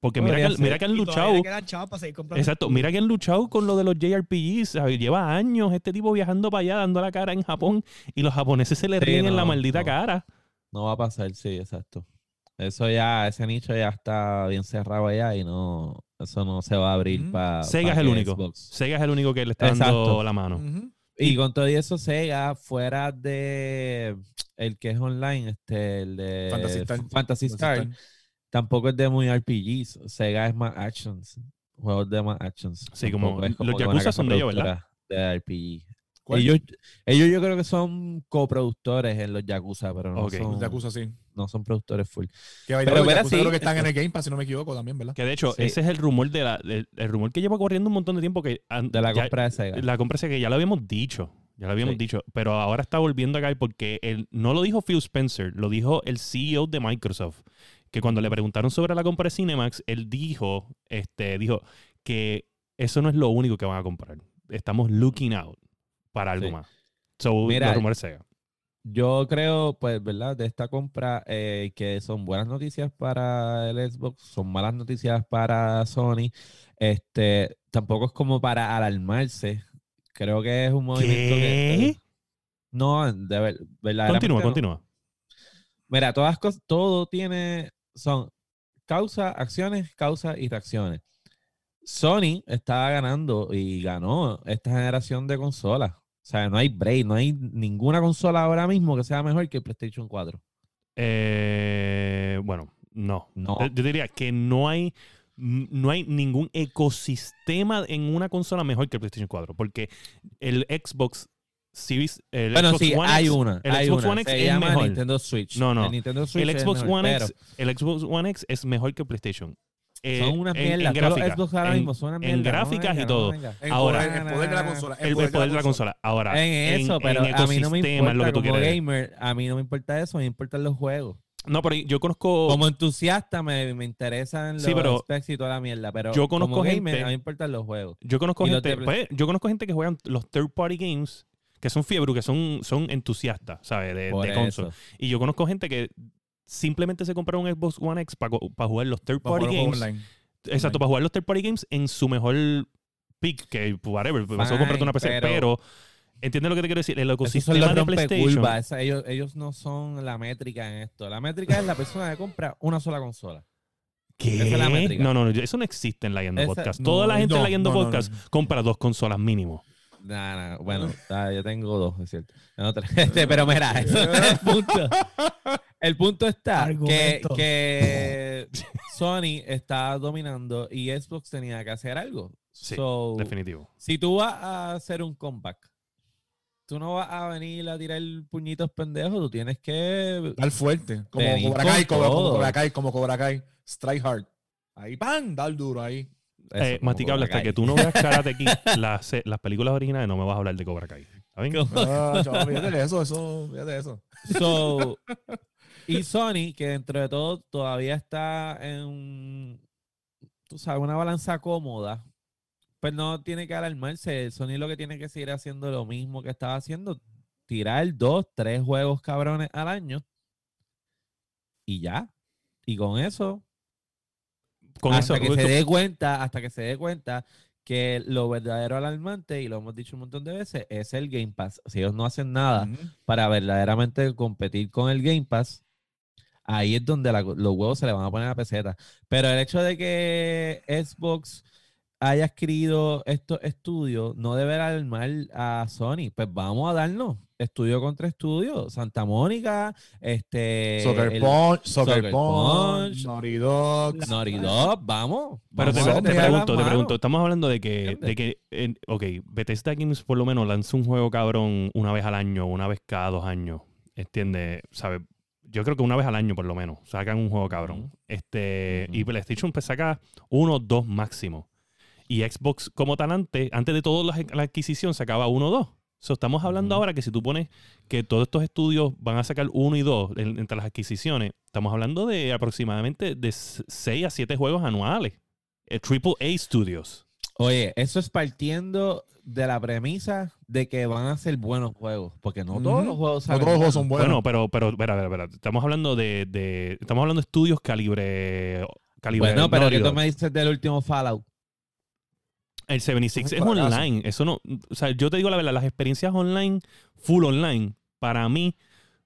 Porque mira que, mira que han luchado... le quedan chavos para seguir comprando Exacto, mira que han luchado con lo de los JRPGs. ¿sabes? Lleva años este tipo viajando para allá, dando la cara en Japón, y los japoneses se le Sí, ríen en la maldita no. cara. No va a pasar, sí, exacto. Eso ya, ese nicho ya está bien cerrado allá y no, eso no se va a abrir para. Sega es el único. Sega es el único que le está dando la mano. Y con todo eso, Sega, fuera de el que es online, este, el de Fantasy Star. Fantasy Star, tampoco es de muy RPGs. Sega es más actions. Juegos de más actions. Sí, como los Yakuza son de ellos, ¿verdad? De RPG. Ellos, ellos yo creo que son coproductores en los Yakuza, pero no, Ok. son, Los Yakuza, sí. No son productores full. Que Pero mira, sí, creo que están en el Game Pass, si no me equivoco, también, ¿verdad? Que de hecho, Sí. ese es el rumor de la, del- el rumor que lleva corriendo un montón de tiempo que De la ya- compra de Sega. la compra esa que ya lo habíamos dicho. Ya lo habíamos Sí. dicho. Pero ahora está volviendo acá porque él, no lo dijo Phil Spencer, lo dijo el CEO de Microsoft. Que cuando le preguntaron sobre la compra de Cinemax, él dijo, este, dijo que eso no es lo único que van a comprar. Estamos looking out para algo Sí. más. So, Mira, los rumores Sega. Yo creo, pues, ¿verdad? De esta compra, eh, que son buenas noticias para el Xbox, son malas noticias para Sony. Este, tampoco es como para alarmarse. Creo que es un movimiento que. ¿Qué? No, de ver- verdaderamente Continúa, no. continúa. Mira, todas cosas, todo tiene, son causa, acciones, causas y reacciones. Sony estaba ganando y ganó esta generación de consolas. O sea, no hay break, no hay ninguna consola ahora mismo que sea mejor que el PlayStation 4. Eh, bueno, no. No. Yo diría que no hay, no hay ningún ecosistema en una consola mejor que el PlayStation 4. Porque el Xbox Series. El Bueno, Xbox sí, One hay X- una. el hay Xbox una. One X Se es llama mejor. Nintendo Switch. No, no. El Nintendo Switch El Xbox mejor, One pero X, el Xbox One X es mejor que el PlayStation. Eh, son unas en- mierdas. Todos los gráfica, Xbox ahora en- mismo son unas en mierdas. No gráficas y todo. no. En Ahora, poder, en poder de la consola. en El poder, de la consola. Ahora, En eso, pero en a mí no me es lo importa que tú como quieres. gamer, a mí no me importa eso, me importan los juegos. No, pero yo conozco. Como entusiasta me, me interesan los Sí, pero specs y toda la mierda, pero yo conozco como gamer, gente- a mí me importan los juegos. Yo conozco Y gente, pues, yo conozco gente que juegan los third party games, que son fiebre, que son, son entusiastas, ¿sabes? De, de console. Y yo conozco gente que simplemente se compraron un Xbox One X para jugar los third party games. online. Exacto, online. para jugar los third party games en su mejor pick, que whatever, pues, pasó a comprarte una PC, Fine, pero, pero- ¿entiendes lo que te quiero decir? El ecosistema de PlayStation. esa- ellos, ellos no son la métrica en esto. La métrica es la persona que compra una sola consola. ¿Qué? Esa es la métrica. No, no, no, eso no existe en la Yendo Esa- Podcast. no, Toda la gente en no, la Yendo no, Podcast compra dos consolas mínimo. Nah, nah, Bueno, ah, yo tengo dos, es cierto. Tres. Este, pero mira, eso es el punto. El punto está que, Sony está dominando y Xbox tenía que hacer algo. Sí, So, Definitivo. si tú vas a hacer un comeback, tú no vas a venir a tirar puñitos pendejos, tú tienes que Dar fuerte. Como Cobra Kai, como, como. Cobra Kai, como Cobra Kai. Strike hard. Ahí, ¡pam! Dar duro ahí. Eso, Eh, masticable, hasta que tú no veas Karate Kid, las, las películas originales, no me vas a hablar de Cobra Kai. ¿Está bien? Ah, chaval, fíjate de eso, eso, fíjate de eso. So, y Sony, que dentro de todo todavía está en, tú sabes, una balanza cómoda, pues no tiene que alarmarse. Sony lo que tiene que seguir haciendo lo mismo que estaba haciendo, tirar dos, tres juegos cabrones al año y ya. Y con eso, Con hasta eso, que se dé cuenta, hasta que se dé cuenta que lo verdadero alarmante, y lo hemos dicho un montón de veces, es el Game Pass. Si ellos no hacen nada para verdaderamente competir con el Game Pass, ahí es donde la- los huevos se le van a poner a peseta. Pero el hecho de que Xbox haya adquirido estos estudios no debe alarmar a Sony. Pues vamos a darnos estudio contra estudio. Santa Mónica, este. Soccer el- Punch, Soccer, Soccer Punch, Punch, Naughty Dogs. Naughty Dog, vamos. Pero te, vamos pregunto, te pregunto, estamos hablando de que, ¿Entiendes? de que en- ok, Bethesda Games por lo menos lanza un juego cabrón una vez al año, una vez cada dos años, ¿entiendes? ¿Sabe? Yo creo que una vez al año por lo menos sacan un juego cabrón. Este, y. PlayStation pues saca uno, dos máximo. Y Xbox como tal antes, antes de toda la, la adquisición sacaba uno o dos. So, estamos hablando ahora que si tú pones que todos estos estudios van a sacar uno y dos en- entre las adquisiciones, estamos hablando de aproximadamente de 6 a 7 juegos anuales. Eh, Triple A Studios. Oye, eso es partiendo de la premisa de que van a ser buenos juegos. Porque no todos los juegos No todos los juegos son buenos. Bueno, pero, pero, espera, espera, espera. Estamos hablando de, de- estamos hablando de estudios calibre, calibre Bueno, pero ¿qué tú me dices del último Fallout? El 76 Es es online. Eso no, o sea, yo te digo la verdad, las experiencias online, full online, para mí,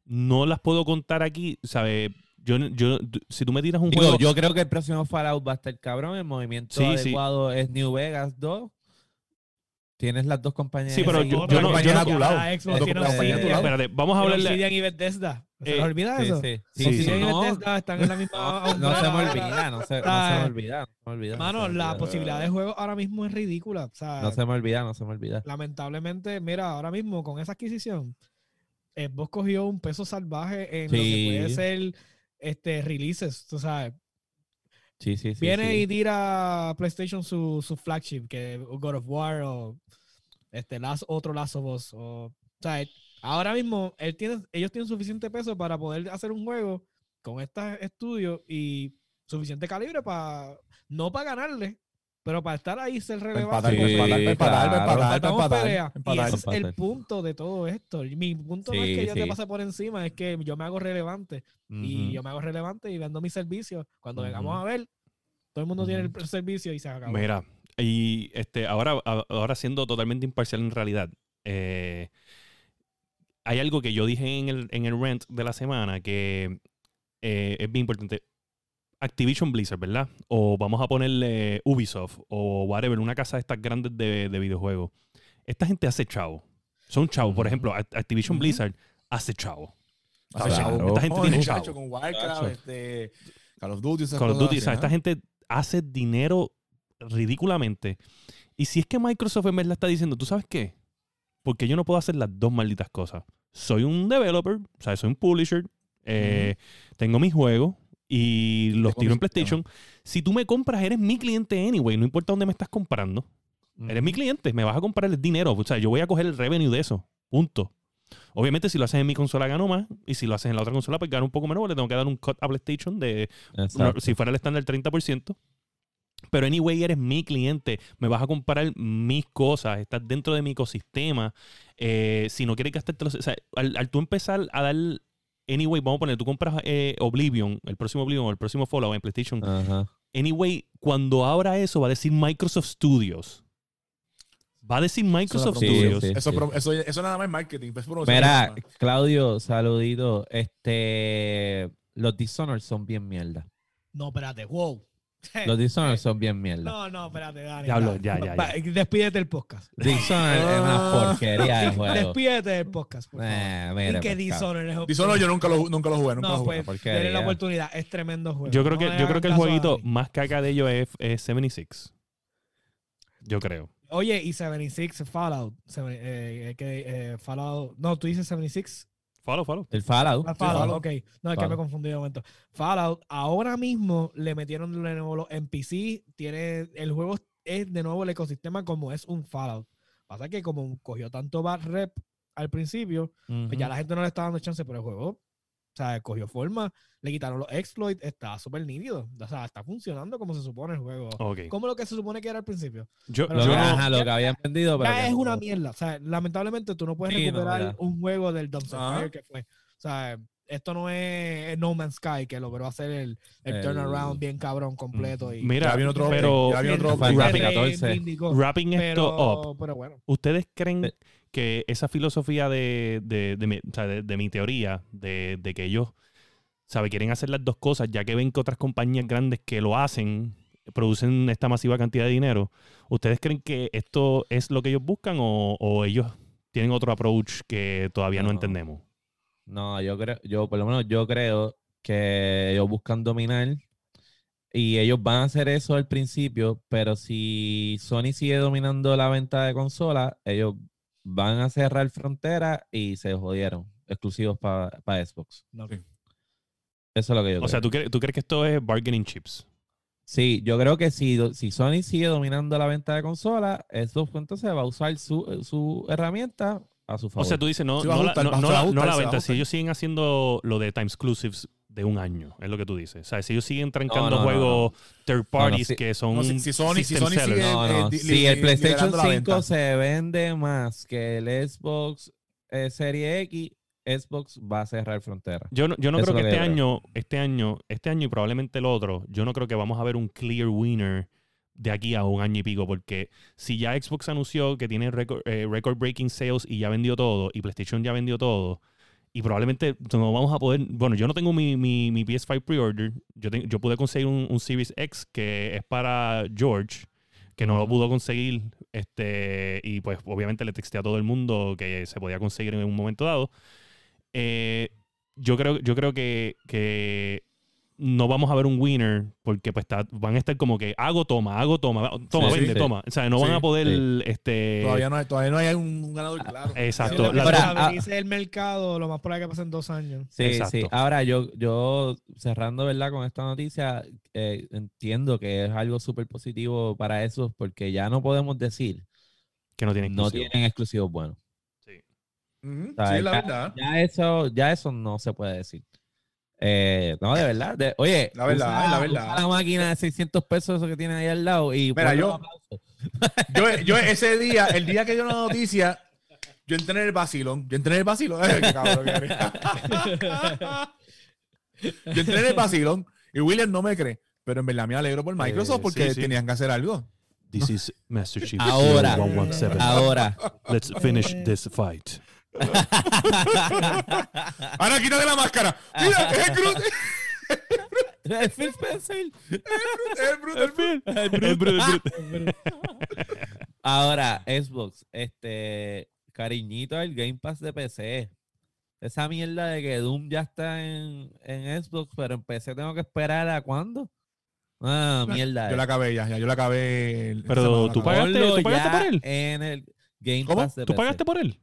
no las puedo contar aquí, ¿sabes? Yo, yo, si tú me tiras un Digo, juego. yo creo que el próximo Fallout va a estar cabrón. El movimiento Sí, sí. adecuado es New Vegas 2. Tienes las dos compañías. Sí, pero yo- yo no- compañía yo no- a tu lado. Xbox a tu espérate, vamos a Tiene hablarle. Obsidian y Bethesda. ¿Se Eh, olvida Sí, eso? sí, sí, Sí, Obsidian sí. y No, Bethesda están en la misma no, no se me olvida, no se, no se Ah. me olvida. No se me olvida. no Mano, se me la posibilidad de juego ahora mismo es ridícula. O sea, No se me olvida, no se me olvida. lamentablemente, mira, ahora mismo con esa adquisición, Xbox cogió un peso salvaje en lo que puede ser este, releases. Tú sabes, Sí, sí, sí. viene sí. y tira a PlayStation su, su flagship, que God of War o este Last, otro Last of Us. O, o sea, ahora mismo él tiene, ellos tienen suficiente peso para poder hacer un juego con estos estudios y suficiente calibre para, no para ganarle, pero para estar ahí, ser relevante. empatar, para Sí, empatar, empatar, claro. empatar, empatar. Y ese es el punto de todo esto. Mi punto no es Sí, que yo te sí. pase por encima, es que yo me hago relevante. Y yo me hago relevante y vendo mis servicios. Cuando Ujú. vengamos a ver, todo el mundo tiene el servicio y se acabó. Mira, y este, ahora, ahora siendo totalmente imparcial en realidad, eh, hay algo que yo dije en el, en el rant de la semana que eh, es bien importante. Activision Blizzard, ¿verdad? O vamos a ponerle Ubisoft o whatever, una casa de estas grandes de, de videojuegos. Esta gente hace chavo. Son chavos. Por ejemplo, Act- Activision. Blizzard hace chavo. Hace Claro. chavo. Esta gente Oh, tiene chavo. con Warcraft, Chacho. este, Call of Duty, esas Call of cosas Duty. O sea, así, esta gente hace dinero ridículamente. Y si es que Microsoft en verdad está diciendo, ¿tú sabes qué? Porque yo no puedo hacer las dos malditas cosas. Soy un developer, o sea, soy un publisher, eh, tengo mis juegos y los tiro en PlayStation. Si tú me compras, eres mi cliente anyway, no importa dónde me estás comprando. Eres mi cliente, me vas a comprar el dinero. O sea, yo voy a coger el revenue de eso. Punto. Obviamente, si lo haces en mi consola, gano más. Y si lo haces en la otra consola, pues gano un poco menos. porque Le tengo que dar un cut a PlayStation de si fuera el estándar 30%. Pero anyway, eres mi cliente, me vas a comprar mis cosas, estás dentro de mi ecosistema. Eh, si no quieres gastarte los... O sea, al, al tú empezar a dar... Anyway, vamos a poner, tú compras eh, Oblivion, el próximo Oblivion o el próximo Fallout en PlayStation. Ajá. Anyway, cuando abra eso, va a decir Microsoft Studios. Va a decir Microsoft Sí, Studios. sí. Eso, pro- eso, eso nada más es marketing. pues. Mira, Claudio, saludito. Este, los Dishonored son bien mierda. No, espérate, wow. Los Dishonored son bien mierda. No, no, espérate, Dani. Diablo, ya, ya, ya. Despídete del podcast. Dishonored es una porquería de juego. Despídete del podcast, por favor. Eh, y que pues, Dishonored es Dishonored yo nunca lo, nunca lo jugué, nunca No, lo jugué. pues, porquería. denle la oportunidad. Es tremendo juego. Yo creo No que, le yo creo que el caso a jueguito Dani. más caca de ellos es, es 76. Yo creo. Oye, y 76 Fallout. Eh, eh, que, eh, Fallout. No, tú dices 76. Follow, follow. El Fallout. Ah, Fallout, Fallout. ok. No, es que Fallout. me confundí de momento. Fallout, ahora mismo le metieron de nuevo los NPC. Tiene, el juego es de nuevo el ecosistema como es un Fallout. Pasa que como cogió tanto bad rep al principio, pues ya la gente no le está dando chance, pero el juego, o sea, cogió forma, le quitaron los exploits, está súper nítido. O sea, está funcionando como se supone el juego. Como lo que se supone que era al principio. Yo, Pero Lo, que, ajá, lo que habían vendido, pero es no- una mierda. O sea, lamentablemente tú no puedes Sí, recuperar un juego del Dumpster Ajá. Fire que fue. O sea, esto no es No Man's Sky que logró hacer el, el El- turnaround bien cabrón completo. Y, Mira, Ya viene otro pero ya viene otro Falta Re- 14. reivindicó, wrapping esto up, pero, pero bueno. ¿ustedes creen Eh. Que esa filosofía de, de, de mi, o sea, de- mi teoría, de, de que ellos, ¿sabe? Quieren hacer las dos cosas, ya que ven que otras compañías grandes que lo hacen producen esta masiva cantidad de dinero. ¿Ustedes creen que esto es lo que ellos buscan o, o ellos tienen otro approach que todavía no, No. entendemos? No, yo creo, yo por lo menos yo creo que ellos buscan dominar y ellos van a hacer eso al principio, pero si Sony sigue dominando la venta de consolas, ellos van a cerrar fronteras y se jodieron, exclusivos para Xbox. No. Sí. Eso es lo que yo O creo. sea, ¿tú, cre- tú crees que esto es bargaining chips? Sí, yo creo que si, si Sony sigue dominando la venta de consolas, Xbox entonces va a usar su, su herramienta a su O favor. sea, tú dices, no, no, la, venta. Si ellos siguen haciendo lo de Time Exclusives de un año, es lo que tú dices. O sea, si ellos siguen trancando no, no, juegos third parties que son No, si- si Sony- si Sony sigue- eh, si li- el PlayStation liberando la 5 venta. se vende más que el Xbox eh, Serie X, Xbox va a cerrar frontera. Yo no, yo no Eso creo que este creo. año, este año, este año y probablemente el otro, yo no creo que vamos a ver un clear winner de aquí a un año y pico, porque si ya Xbox anunció que tiene record, eh, record breaking sales y ya vendió todo, y PlayStation ya vendió todo, y probablemente no vamos a poder, bueno, yo no tengo mi, mi, mi PS5 pre-order, yo, te- yo pude conseguir un, un Series X que es para George, que no lo pudo conseguir, este, y pues obviamente le texté a todo el mundo que se podía conseguir en un momento dado. Eh, yo creo, yo creo que, que no vamos a ver un winner porque pues está- van a estar como que hago, toma, hago, toma, toma, Sí, vende, sí. toma. O sea, no van Sí. a poder, Sí. este... Todavía no hay, todavía no hay un ganador claro. Exacto. La- Ahora, para ah- el mercado, lo más probable es que pasen dos años. Sí, Exacto. sí. Ahora, yo, yo cerrando, ¿verdad? Con esta noticia, eh, entiendo que es algo súper positivo para eso porque ya no podemos decir que no tienen no exclusivo. tienen exclusivos buenos. Ujú, O sea, Sí, es la ya- verdad. Ya eso, ya eso no se puede decir. Eh, no, de verdad. de- oye, La verdad, usa- la verdad. usa la máquina de 600 pesos eso que tiene ahí al lado y Mira, yo-. Yo, yo ese día, el día que dio la noticia, yo entré en el vacilón. Yo entré en el vacilón. Ay, qué cabrón que eres. yo entré en el vacilón y William no me cree. Pero en verdad me alegro por Microsoft Eh, porque sí, sí. tenían que hacer algo. This is Master Chief Ahora. 0117. Ahora. Let's finish this fight. Ahora quítate la máscara. Mira, es el Groot. Es Phil Spencer. Es el Groot. el Groot. El Brute, el Brute. Ahora, Xbox, este cariñito al Game Pass de PC. Esa mierda de que Doom ya está en, en Xbox, pero en PC tengo que esperar a cuándo. Ah, mierda. Yo la acabé ya, ya, yo la acabé. el- Pero semana, tú la acabé. pagaste- tú pagaste por él? En el Game ¿Cómo? Pass de ¿Tú PC. pagaste por él?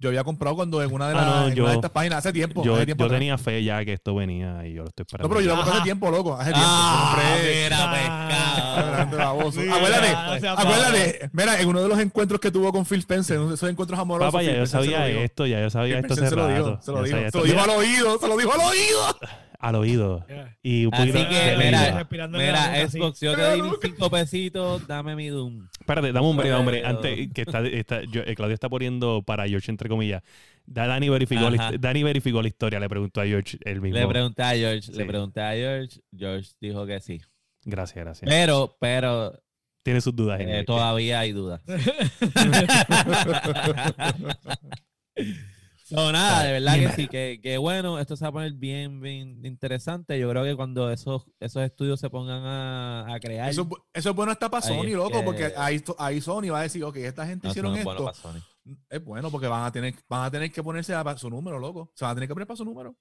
Yo había comprado cuando en una de, Ah, las, no, en yo- una de estas páginas hace tiempo. Yo, hace tiempo yo tenía fe ya que esto venía y yo lo estoy esperando. No, pero yo lo compré hace tiempo, loco. Hace tiempo. Ah, compré- mira, Ah. Mira, acuérdate, no seas acuérdate, mira, en uno de los encuentros que tuvo con Phil Spencer, uno de esos encuentros amorosos. Papá, ya Phil yo Spencer se lo sabía dijo. esto, ya yo sabía Phil esto se lo dijo, se lo dijo, se lo dijo al oído, se lo dijo al oído. Al oído. Yeah. Y un Así poquito que, de mira, mira. Xbox, yo te mis cinco pesitos, dame mi Doom. Espérate, dame un break, hombre. Antes que está, está- yo- eh, Claudio está poniendo para George, entre comillas. Da- Dani verificó, la, Dani verificó la historia, le preguntó a George el mismo. Le pregunté a George, le pregunté a George, George dijo que sí. Gracias, gracias. Pero, pero Tiene sus dudas. eh, todavía hay dudas. No, nada, de verdad que sí, que, que bueno, esto se va a poner bien, bien interesante. Yo creo que cuando esos, esos estudios se pongan a, a crear, Eso, eso es bueno hasta para Sony, loco, que- porque ahí, ahí Sony va a decir, ok, esta gente no, hicieron no es esto. bueno para Sony. es bueno porque van a tener, van a tener que ponerse a su número, loco. Se van a tener que poner para su número.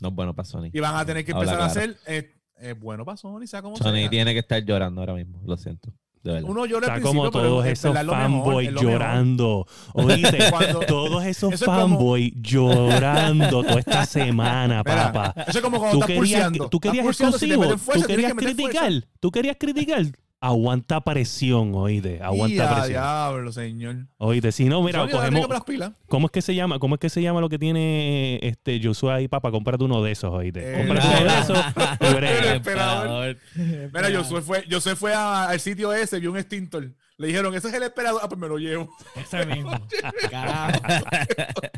No es bueno para Sony. Y van a tener que Habla empezar a claro. hacer, eh, es bueno para Sony, sea como Sony sea. tiene que estar llorando ahora mismo, lo siento. De verdad. Uno llora al Está como todos esos fanboys llorando. Oíste, Cuando- todos esos Eso es como- fanboys llorando toda esta semana, Mira, papá. Eso es como cuando Tú estás querías, pulseando. tú querías Estás pulseando, si te exclusivo, meten fuerza, tú tienes querías que meter fuerza. criticar, tú querías criticar. Aguanta presión, oíste, aguanta Y presión. diablo, señor. Oíste, si no, mira, cogemos, que poner las pilas. ¿Cómo es que se llama? ¿Cómo es que se llama lo que tiene este Joshua ahí, papá? Cómprate uno de esos, oíste. Eh, Cómprate uno de esos y El brega. esperador. Mira, yo fue, yo fue a- al sitio ese, vio un extintor. Le dijeron, ese es el esperador. Ah, pues me lo llevo. Ese mismo. Carajo.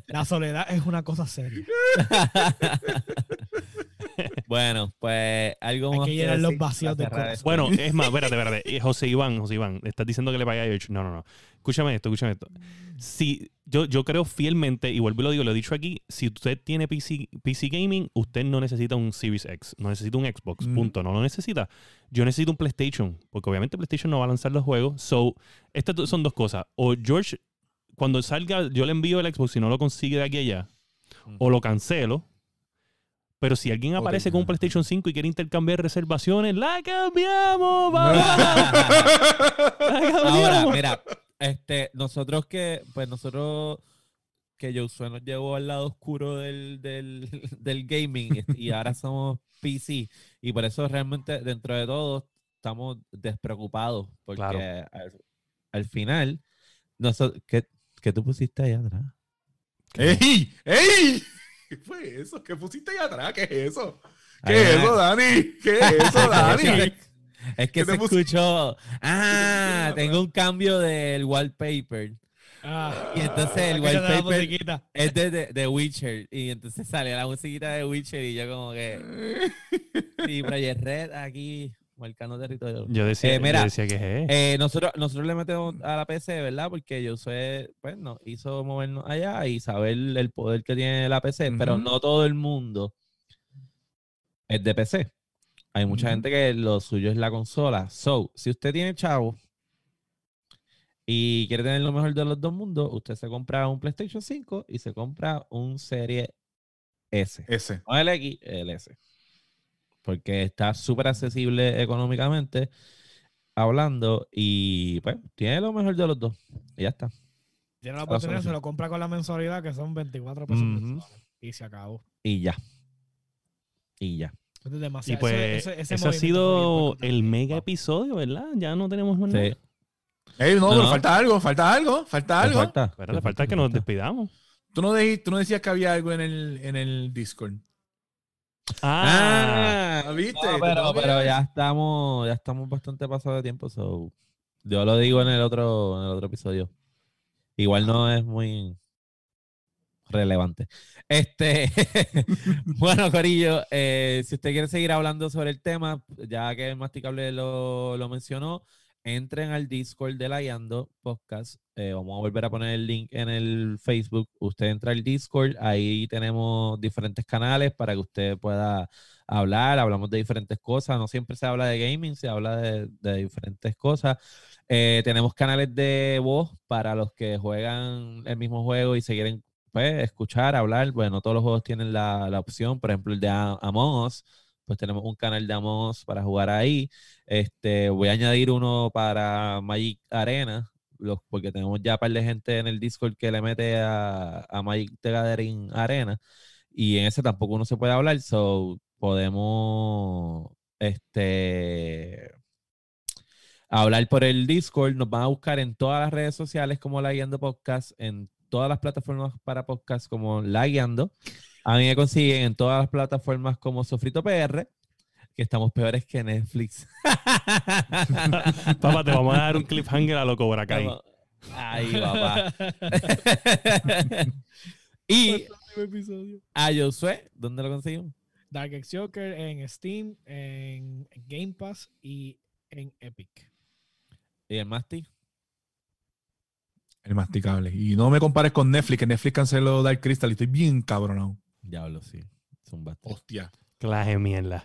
La soledad es una cosa seria. Bueno, pues algo Hay más que llenar los vacíos esto? Bueno, es más, espérate, espérate. José Iván, José Iván, estás diciendo que le vaya a George. No, no, no. Escúchame esto, escúchame esto. Si, yo, yo creo fielmente, y vuelvo y lo digo, lo he dicho aquí, si usted tiene PC, PC Gaming, usted no necesita un Series X, no necesita un Xbox, Mm. punto, no lo necesita. Yo necesito un PlayStation, porque obviamente PlayStation no va a lanzar los juegos. So, estas son dos cosas. O George, cuando salga, yo le envío el Xbox, si no lo consigue de aquí a allá, o lo cancelo. Pero si alguien aparece con un PlayStation 5 y quiere intercambiar reservaciones, ¡la cambiamos! ¡Vamos! ¡La Ahora, mira, este, nosotros que, pues nosotros que Josué nos llevó al lado oscuro del, del, del gaming y ahora somos PC y por eso realmente dentro de todo estamos despreocupados porque Claro. al, al final nosotros, ¿qué, qué tú pusiste ahí atrás? ¡Ey! ¡Ey! ¿Qué fue eso? ¿Qué pusiste ahí atrás? ¿Qué es eso? ¿Qué es eso, Dani? ¿Qué es eso, Dani? Es que ¿Qué te se escuchó. Ah, tengo un cambio del wallpaper. Ah, Y entonces el wallpaper es de, de, de Witcher. Y entonces sale la musiquita de Witcher y yo como que... Sí, Project Red aquí marcando territorio. Yo decía, Eh, mira, yo decía que es. Eh, nosotros, nosotros le metemos a la PC, ¿verdad? Porque yo sé, pues nos hizo movernos allá y saber el poder que tiene la PC, pero no todo el mundo es de PC. Hay mucha gente que lo suyo es la consola. So, si usted tiene chavo y quiere tener lo mejor de los dos mundos, usted se compra un PlayStation 5 y se compra un Serie S. No el X, el S. Porque está súper accesible económicamente hablando y pues tiene lo mejor de los dos. Y ya está. Tiene la oportunidad, se lo compra con la mensualidad, que son 24 pesos mensuales. Y se acabó. Y ya. Y ya. Eso es Y pues, ese- ese- ese ese ha sido el mega episodio, ¿verdad? Ya no tenemos más nada. Ey, no, No, pero falta algo, falta algo, falta ¿Te algo. falta? Pero ¿Te le falta que nos despidamos. ¿Tú no, de- tú no decías que había algo en el, en el Discord. Ah, Ah, ¿Viste? no, pero, pero ya estamos, ya estamos bastante pasados de tiempo. So, yo lo digo en el otro, en el otro episodio. Igual no es muy relevante. Este, bueno, Corillo, eh, si usted quiere seguir hablando sobre el tema, ya que el masticable lo, lo mencionó, entren al Discord de la Yando Podcast. Eh, vamos a volver a poner el link en el Facebook. Usted entra al Discord, ahí tenemos diferentes canales para que usted pueda hablar. Hablamos de diferentes cosas. No siempre se habla de gaming, se habla de, diferentes cosas. Eh, tenemos canales de voz para los que juegan el mismo juego y se quieren pues, escuchar, hablar. Bueno, todos los juegos tienen la, la opción. Por ejemplo, el de Among Us, pues tenemos un canal de Among Us para jugar ahí. Este, voy a añadir uno para Magic Arena, los, porque tenemos ya un par de gente en el Discord que le mete a, a Magic the Gathering Arena. Y en ese tampoco uno se puede hablar, so podemos este hablar por el Discord. Nos van a buscar en todas las redes sociales como La Guiando Podcast, en todas las plataformas para podcast como La Guiando. A mí me consiguen en todas las plataformas como Sofrito PR, que estamos peores que Netflix. papá, te vamos a dar un cliffhanger a lo Cobra Kai. Ay, papá. y a Josué, ¿dónde lo conseguimos? Dark X Joker en Steam, en Game Pass y en Epic. ¿Y el Masti? El masticable. Y no me compares con Netflix, que Netflix canceló Dark Crystal y estoy bien cabronado. Diablo, sí. Zumbaste. Hostia. Clase de mierda.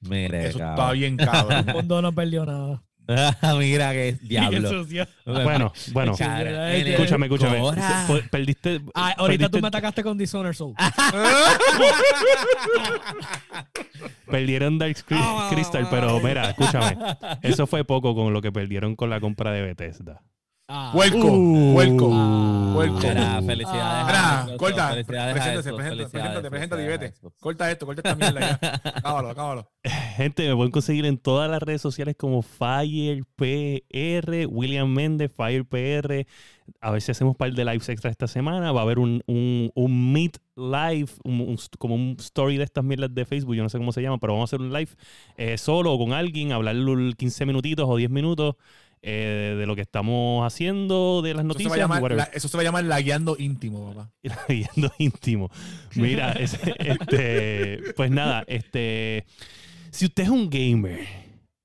Mire, Eso cabrón. está bien cabrón. El mundo no perdió nada. Ah, Mira que diablo. Bien sucio. Bueno, bueno. Cara, Ay, en el- Escúchame, escúchame. Cora. Fue- Perdiste. Ah, ahorita tú perdiste- me atacaste con Dishonored Soul. Perdieron Dark Cry- Ah, Crystal, pero mira, escúchame. Eso fue poco con lo que perdieron con la compra de Bethesda. Ah. Huelco, Uh. huelco, Ah. huelco. Felicidades. Ah. corta, felicidades a preséntate, preséntate, felicidades, preséntate, preséntate y vete. Corta esto, corta esta mierda ya. Acábalo, acábalo. Gente, me pueden conseguir en todas las redes sociales como FirePR, William Méndez, FirePR. A ver si hacemos un par de lives extra esta semana. Va a haber un, un, un Meet Live, un- un- como un story de estas mierdas de Facebook. Yo no sé cómo se llama, pero vamos a hacer un live eh, solo o con alguien, hablar 15 minutitos o 10 minutos eh, de lo que estamos haciendo, de las Eso se, noticias. va a llamar, la- eso se va a llamar lagueando íntimo, papá. Yendo íntimo. Mira, es- este, pues nada, este, si usted es un gamer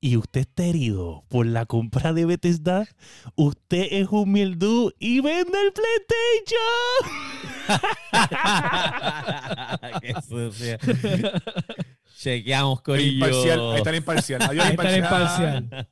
y usted está herido por la compra de Bethesda, usted es un y vende el PlayStation. Qué sucia. Chequeamos El imparcial, ahí está el imparcial. Adiós, Ahí está el imparcial. imparcial.